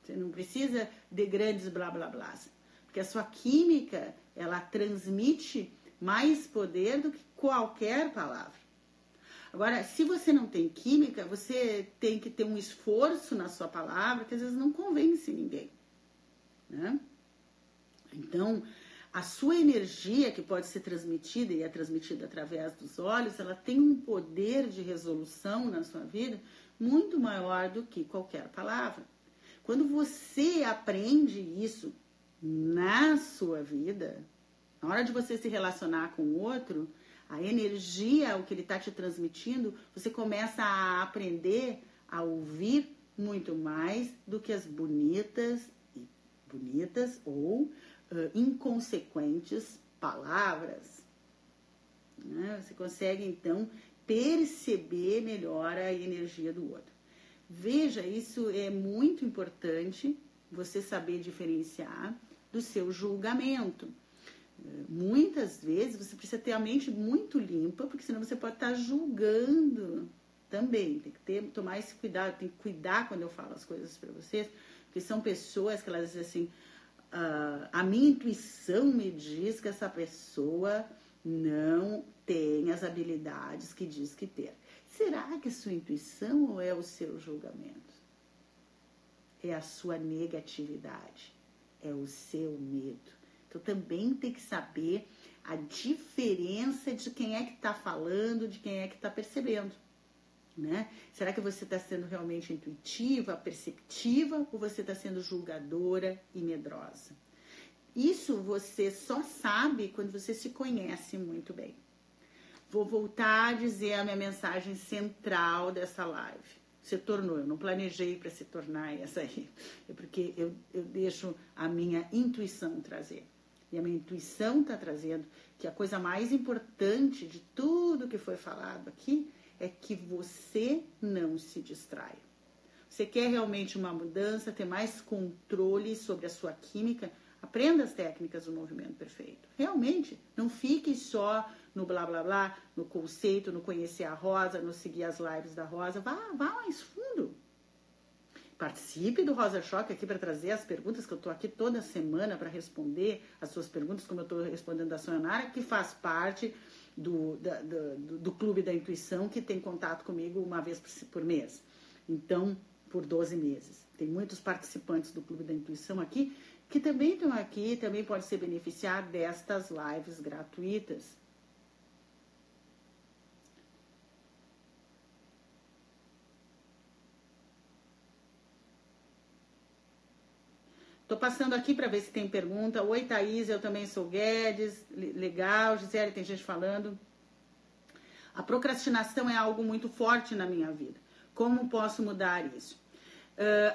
Você não precisa de grandes blá blá blá. Porque a sua química, ela transmite mais poder do que qualquer palavra. Agora, se você não tem química, você tem que ter um esforço na sua palavra que às vezes não convence ninguém. Né? Então, a sua energia que pode ser transmitida e é transmitida através dos olhos, ela tem um poder de resolução na sua vida muito maior do que qualquer palavra. Quando você aprende isso na sua vida, na hora de você se relacionar com o outro, a energia, o que ele está te transmitindo, você começa a aprender a ouvir muito mais do que as bonitas, bonitas ou uh, inconsequentes palavras. Né? Você consegue então perceber melhor a energia do outro. Veja, isso é muito importante você saber diferenciar do seu julgamento. Muitas vezes você precisa ter a mente muito limpa, porque senão você pode estar julgando também. Tem que ter, tomar esse cuidado, tem que cuidar quando eu falo as coisas para vocês, porque são pessoas que elas dizem assim: uh, a minha intuição me diz que essa pessoa não tem as habilidades que diz que ter. Será que sua intuição ou é o seu julgamento? É a sua negatividade, é o seu medo. Então também tem que saber a diferença de quem é que está falando, de quem é que está percebendo. Né? Será que você está sendo realmente intuitiva, perceptiva ou você está sendo julgadora e medrosa? Isso você só sabe quando você se conhece muito bem. Vou voltar a dizer a minha mensagem central dessa live. Se tornou, eu não planejei para se tornar essa aí, é porque eu, eu deixo a minha intuição trazer. E a minha intuição está trazendo que a coisa mais importante de tudo que foi falado aqui é que você não se distraia. Você quer realmente uma mudança, ter mais controle sobre a sua química? Aprenda as técnicas do movimento perfeito. Realmente, não fique só no blá blá blá, no conceito, no conhecer a Rosa, no seguir as lives da Rosa. Vá, vá mais fundo. Participe do Rosa Choque aqui para trazer as perguntas, que eu estou aqui toda semana para responder as suas perguntas, como eu estou respondendo da Sonara, que faz parte do, da, do, do, Clube da Intuição, que tem contato comigo uma vez por, por mês. Então, por 12 meses. Tem muitos participantes do Clube da Intuição aqui, que também estão aqui, também podem se beneficiar destas lives gratuitas. Tô passando aqui para ver se tem pergunta. Oi, Thaís, eu também sou Guedes. Legal, Gisele, tem gente falando. A procrastinação é algo muito forte na minha vida. Como posso mudar isso? Uh,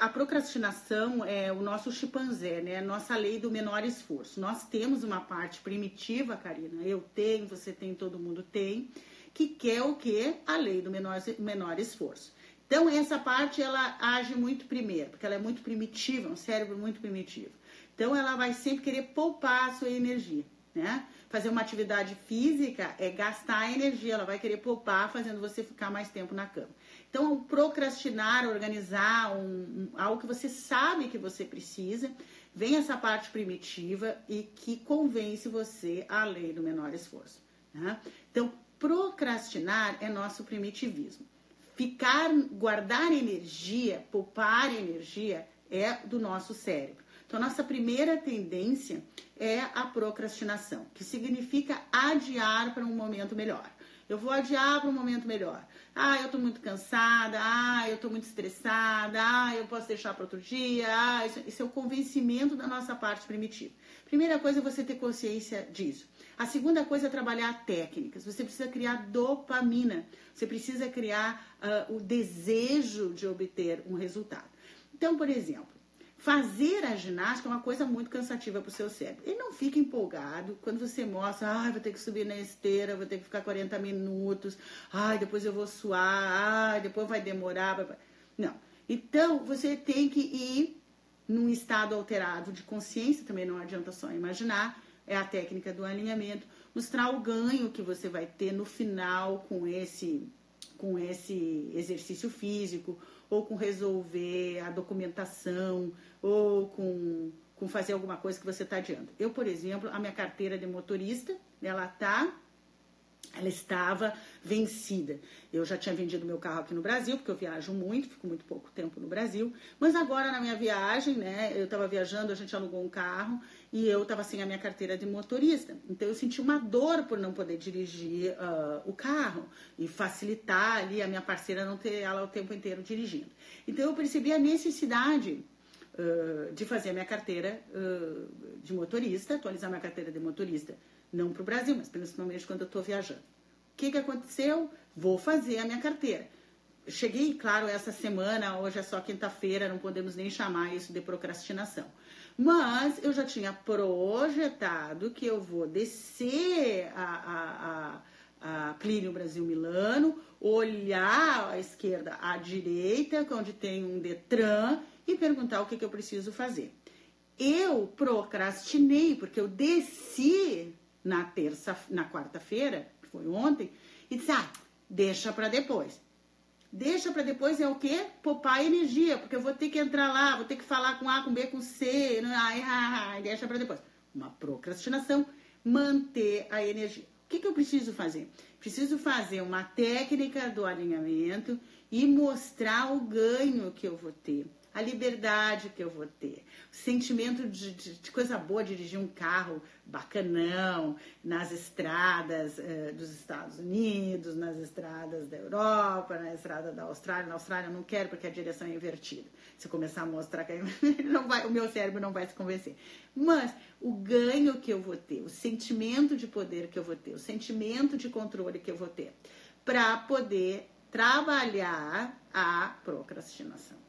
a, procrastinação é o nosso chimpanzé, né? Nossa lei do menor esforço. Nós temos uma parte primitiva, Karina. Eu tenho, você tem, todo mundo tem, que quer o quê? A lei do menor, menor esforço. Então, essa parte ela age muito primeiro, porque ela é muito primitiva, um cérebro muito primitivo. Então, ela vai sempre querer poupar a sua energia, né? Fazer uma atividade física é gastar energia, ela vai querer poupar, fazendo você ficar mais tempo na cama. Então, procrastinar, organizar um, um, algo que você sabe que você precisa, vem essa parte primitiva e que convence você a lei do menor esforço. Né? Então, procrastinar é nosso primitivismo ficar, guardar energia, poupar energia é do nosso cérebro. Então, nossa primeira tendência é a procrastinação, que significa adiar para um momento melhor. Eu vou adiar para um momento melhor. Ah, eu estou muito cansada. Ah, eu estou muito estressada. Ah, eu posso deixar para outro dia. Ah, isso, isso é o convencimento da nossa parte primitiva. Primeira coisa é você ter consciência disso. A segunda coisa é trabalhar técnicas. Você precisa criar dopamina. Você precisa criar uh, o desejo de obter um resultado. Então, por exemplo, fazer a ginástica é uma coisa muito cansativa para o seu cérebro. Ele não fica empolgado quando você mostra, ah, vou ter que subir na esteira, vou ter que ficar 40 minutos, ah, depois eu vou suar, ah, depois vai demorar. Não. Então, você tem que ir num estado alterado de consciência, também não adianta só imaginar, é a técnica do alinhamento, mostrar o ganho que você vai ter no final com esse com esse exercício físico, ou com resolver a documentação, ou com, com fazer alguma coisa que você está adiando. Eu, por exemplo, a minha carteira de motorista, ela tá ela estava vencida. Eu já tinha vendido meu carro aqui no Brasil, porque eu viajo muito, fico muito pouco tempo no Brasil. Mas agora na minha viagem, né, eu estava viajando, a gente alugou um carro e eu estava sem a minha carteira de motorista. Então eu senti uma dor por não poder dirigir uh, o carro e facilitar ali a minha parceira não ter ela o tempo inteiro dirigindo. Então eu percebi a necessidade uh, de fazer a minha carteira uh, de motorista, atualizar minha carteira de motorista, não para o Brasil, mas principalmente quando eu estou viajando. O que, que aconteceu? Vou fazer a minha carteira. Cheguei, claro, essa semana, hoje é só quinta-feira, não podemos nem chamar isso de procrastinação mas eu já tinha projetado que eu vou descer a, a, a, a Plínio Brasil Milano, olhar à esquerda, à direita, onde tem um Detran, e perguntar o que, que eu preciso fazer. Eu procrastinei, porque eu desci na terça, na quarta-feira, que foi ontem, e disse, ah, deixa para depois. Deixa para depois é o quê? Poupar energia, porque eu vou ter que entrar lá, vou ter que falar com A, com B, com C, né? ai, ai, ai, deixa para depois. Uma procrastinação, manter a energia. O que, que eu preciso fazer? Preciso fazer uma técnica do alinhamento e mostrar o ganho que eu vou ter a liberdade que eu vou ter, o sentimento de, de, de coisa boa dirigir um carro bacanão nas estradas uh, dos Estados Unidos, nas estradas da Europa, na estrada da Austrália. Na Austrália eu não quero porque a direção é invertida. Se eu começar a mostrar que [LAUGHS] não vai, o meu cérebro não vai se convencer. Mas o ganho que eu vou ter, o sentimento de poder que eu vou ter, o sentimento de controle que eu vou ter, para poder trabalhar a procrastinação.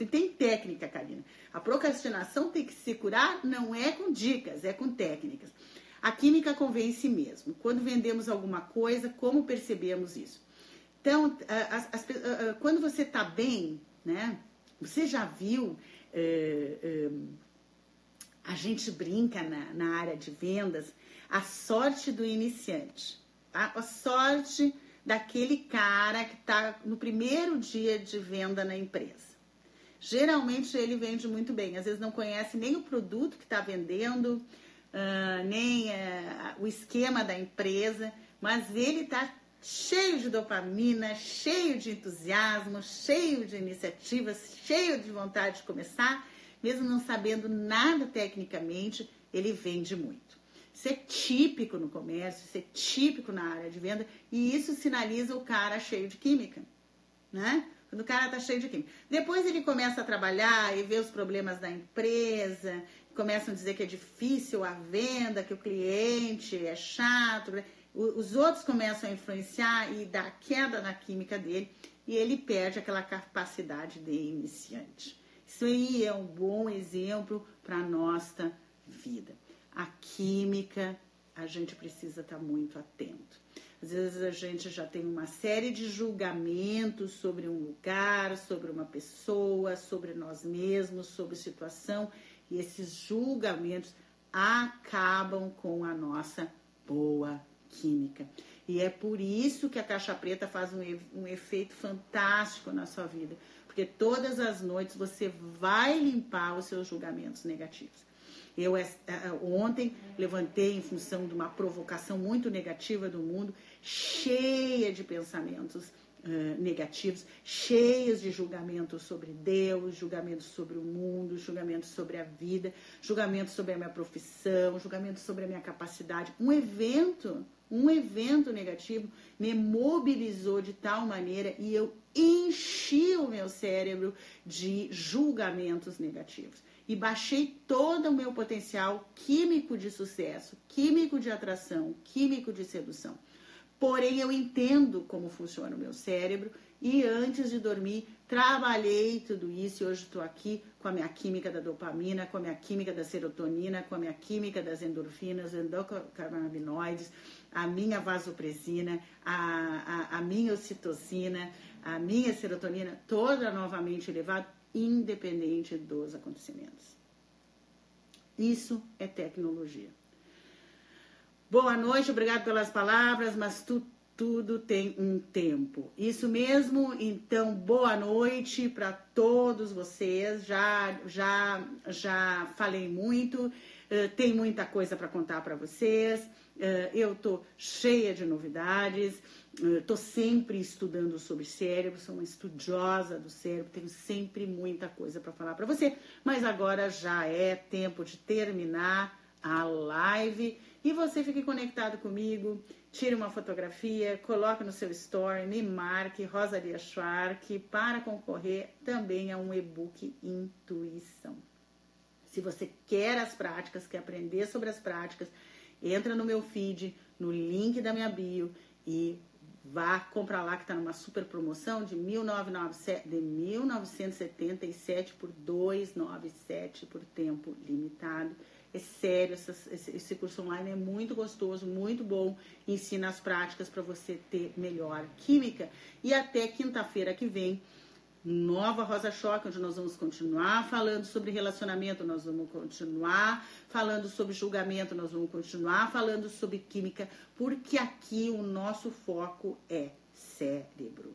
Você tem técnica, Karina. A procrastinação tem que se curar, não é com dicas, é com técnicas. A química convence mesmo. Quando vendemos alguma coisa, como percebemos isso? Então, as, as, quando você está bem, né? Você já viu. É, é, a gente brinca na, na área de vendas a sorte do iniciante, tá? a sorte daquele cara que está no primeiro dia de venda na empresa. Geralmente ele vende muito bem, às vezes não conhece nem o produto que está vendendo, uh, nem uh, o esquema da empresa, mas ele está cheio de dopamina, cheio de entusiasmo, cheio de iniciativas, cheio de vontade de começar, mesmo não sabendo nada tecnicamente, ele vende muito. Isso é típico no comércio, isso é típico na área de venda e isso sinaliza o cara cheio de química, né? Quando o cara tá cheio de química. Depois ele começa a trabalhar e vê os problemas da empresa, começam a dizer que é difícil a venda, que o cliente é chato. Os outros começam a influenciar e dar queda na química dele e ele perde aquela capacidade de iniciante. Isso aí é um bom exemplo para a nossa vida. A química, a gente precisa estar tá muito atento. Às vezes a gente já tem uma série de julgamentos sobre um lugar, sobre uma pessoa, sobre nós mesmos, sobre situação, e esses julgamentos acabam com a nossa boa química. E é por isso que a caixa preta faz um, um efeito fantástico na sua vida, porque todas as noites você vai limpar os seus julgamentos negativos. Eu ontem levantei em função de uma provocação muito negativa do mundo cheia de pensamentos uh, negativos, cheios de julgamentos sobre Deus, julgamentos sobre o mundo, julgamentos sobre a vida, julgamentos sobre a minha profissão, julgamentos sobre a minha capacidade. Um evento, um evento negativo me mobilizou de tal maneira e eu enchi o meu cérebro de julgamentos negativos e baixei todo o meu potencial químico de sucesso, químico de atração, químico de sedução. Porém, eu entendo como funciona o meu cérebro e antes de dormir trabalhei tudo isso e hoje estou aqui com a minha química da dopamina, com a minha química da serotonina, com a minha química das endorfinas, endocannabinoides, a minha vasopresina, a, a, a minha ocitocina, a minha serotonina, toda novamente elevada, independente dos acontecimentos. Isso é tecnologia. Boa noite, obrigado pelas palavras, mas tu, tudo tem um tempo. Isso mesmo, então boa noite para todos vocês. Já já já falei muito. Uh, tem muita coisa para contar para vocês. Uh, eu tô cheia de novidades. Estou sempre estudando sobre cérebro, sou uma estudiosa do cérebro, tenho sempre muita coisa para falar para você. Mas agora já é tempo de terminar a live e você fique conectado comigo. Tire uma fotografia, coloque no seu story, me marque Rosalia Schwark para concorrer também a um e-book Intuição. Se você quer as práticas, quer aprender sobre as práticas, entra no meu feed, no link da minha bio e vá comprar lá que está numa super promoção de, 1997, de 1977 por 297 por tempo limitado. É sério, esse, esse, curso online é muito gostoso, muito bom. Ensina as práticas para você ter melhor química. E até quinta-feira que vem, nova Rosa Choque, onde nós vamos continuar falando sobre relacionamento, nós vamos continuar falando sobre julgamento, nós vamos continuar falando sobre química, porque aqui o nosso foco é cérebro.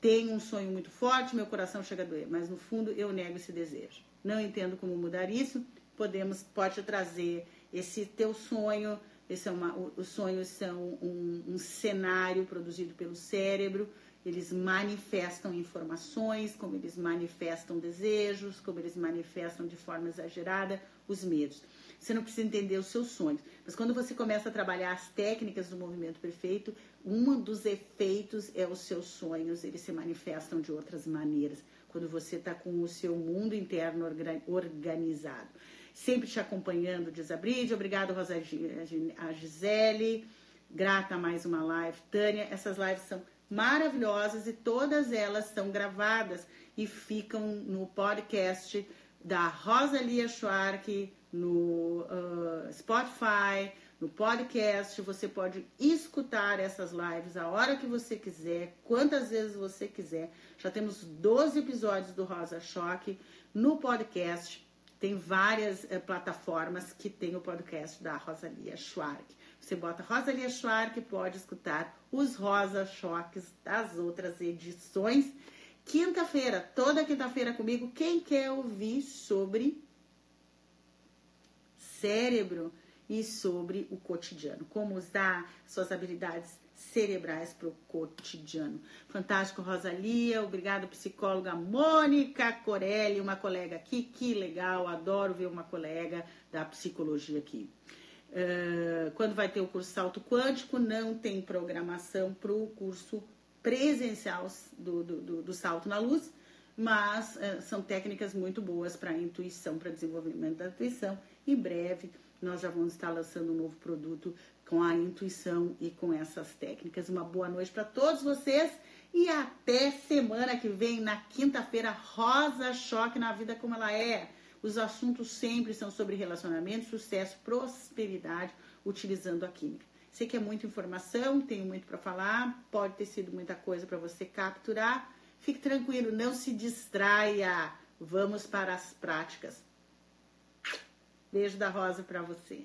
Tenho um sonho muito forte, meu coração chega a doer, mas no fundo eu nego esse desejo. Não entendo como mudar isso, podemos pode trazer esse teu sonho. Esse é uma, os sonhos são um, um cenário produzido pelo cérebro. Eles manifestam informações, como eles manifestam desejos, como eles manifestam de forma exagerada os medos. Você não precisa entender os seus sonhos, mas quando você começa a trabalhar as técnicas do movimento perfeito, um dos efeitos é os seus sonhos, eles se manifestam de outras maneiras, quando você está com o seu mundo interno organizado sempre te acompanhando, diz a Bride. Obrigado, Rosa, a Gisele. Grata mais uma live. Tânia, essas lives são maravilhosas e todas elas são gravadas e ficam no podcast da Rosalia Schwark, no uh, Spotify, no podcast. Você pode escutar essas lives a hora que você quiser, quantas vezes você quiser. Já temos 12 episódios do Rosa Choque no podcast. Tem várias é, plataformas que tem o podcast da Rosalia Schwark. Você bota Rosalia Schwark, pode escutar os Rosa Choques das outras edições. Quinta-feira, toda quinta-feira comigo, quem quer ouvir sobre cérebro e sobre o cotidiano, como usar suas habilidades cerebrais para o cotidiano. Fantástico, Rosalia. Obrigado, psicóloga Mônica Corelli, uma colega aqui. Que legal, adoro ver uma colega da psicologia aqui. Uh, quando vai ter o curso Salto Quântico, não tem programação para o curso presencial do, do, do, do, Salto na Luz, mas uh, são técnicas muito boas para intuição, para desenvolvimento da intuição. Em breve, nós já vamos estar lançando um novo produto com a intuição e com essas técnicas. Uma boa noite para todos vocês e até semana que vem, na quinta-feira, Rosa Choque na Vida Como Ela É. Os assuntos sempre são sobre relacionamento, sucesso, prosperidade, utilizando a química. Sei que é muita informação, tenho muito para falar, pode ter sido muita coisa para você capturar. Fique tranquilo, não se distraia. Vamos para as práticas. Beijo da Rosa para você.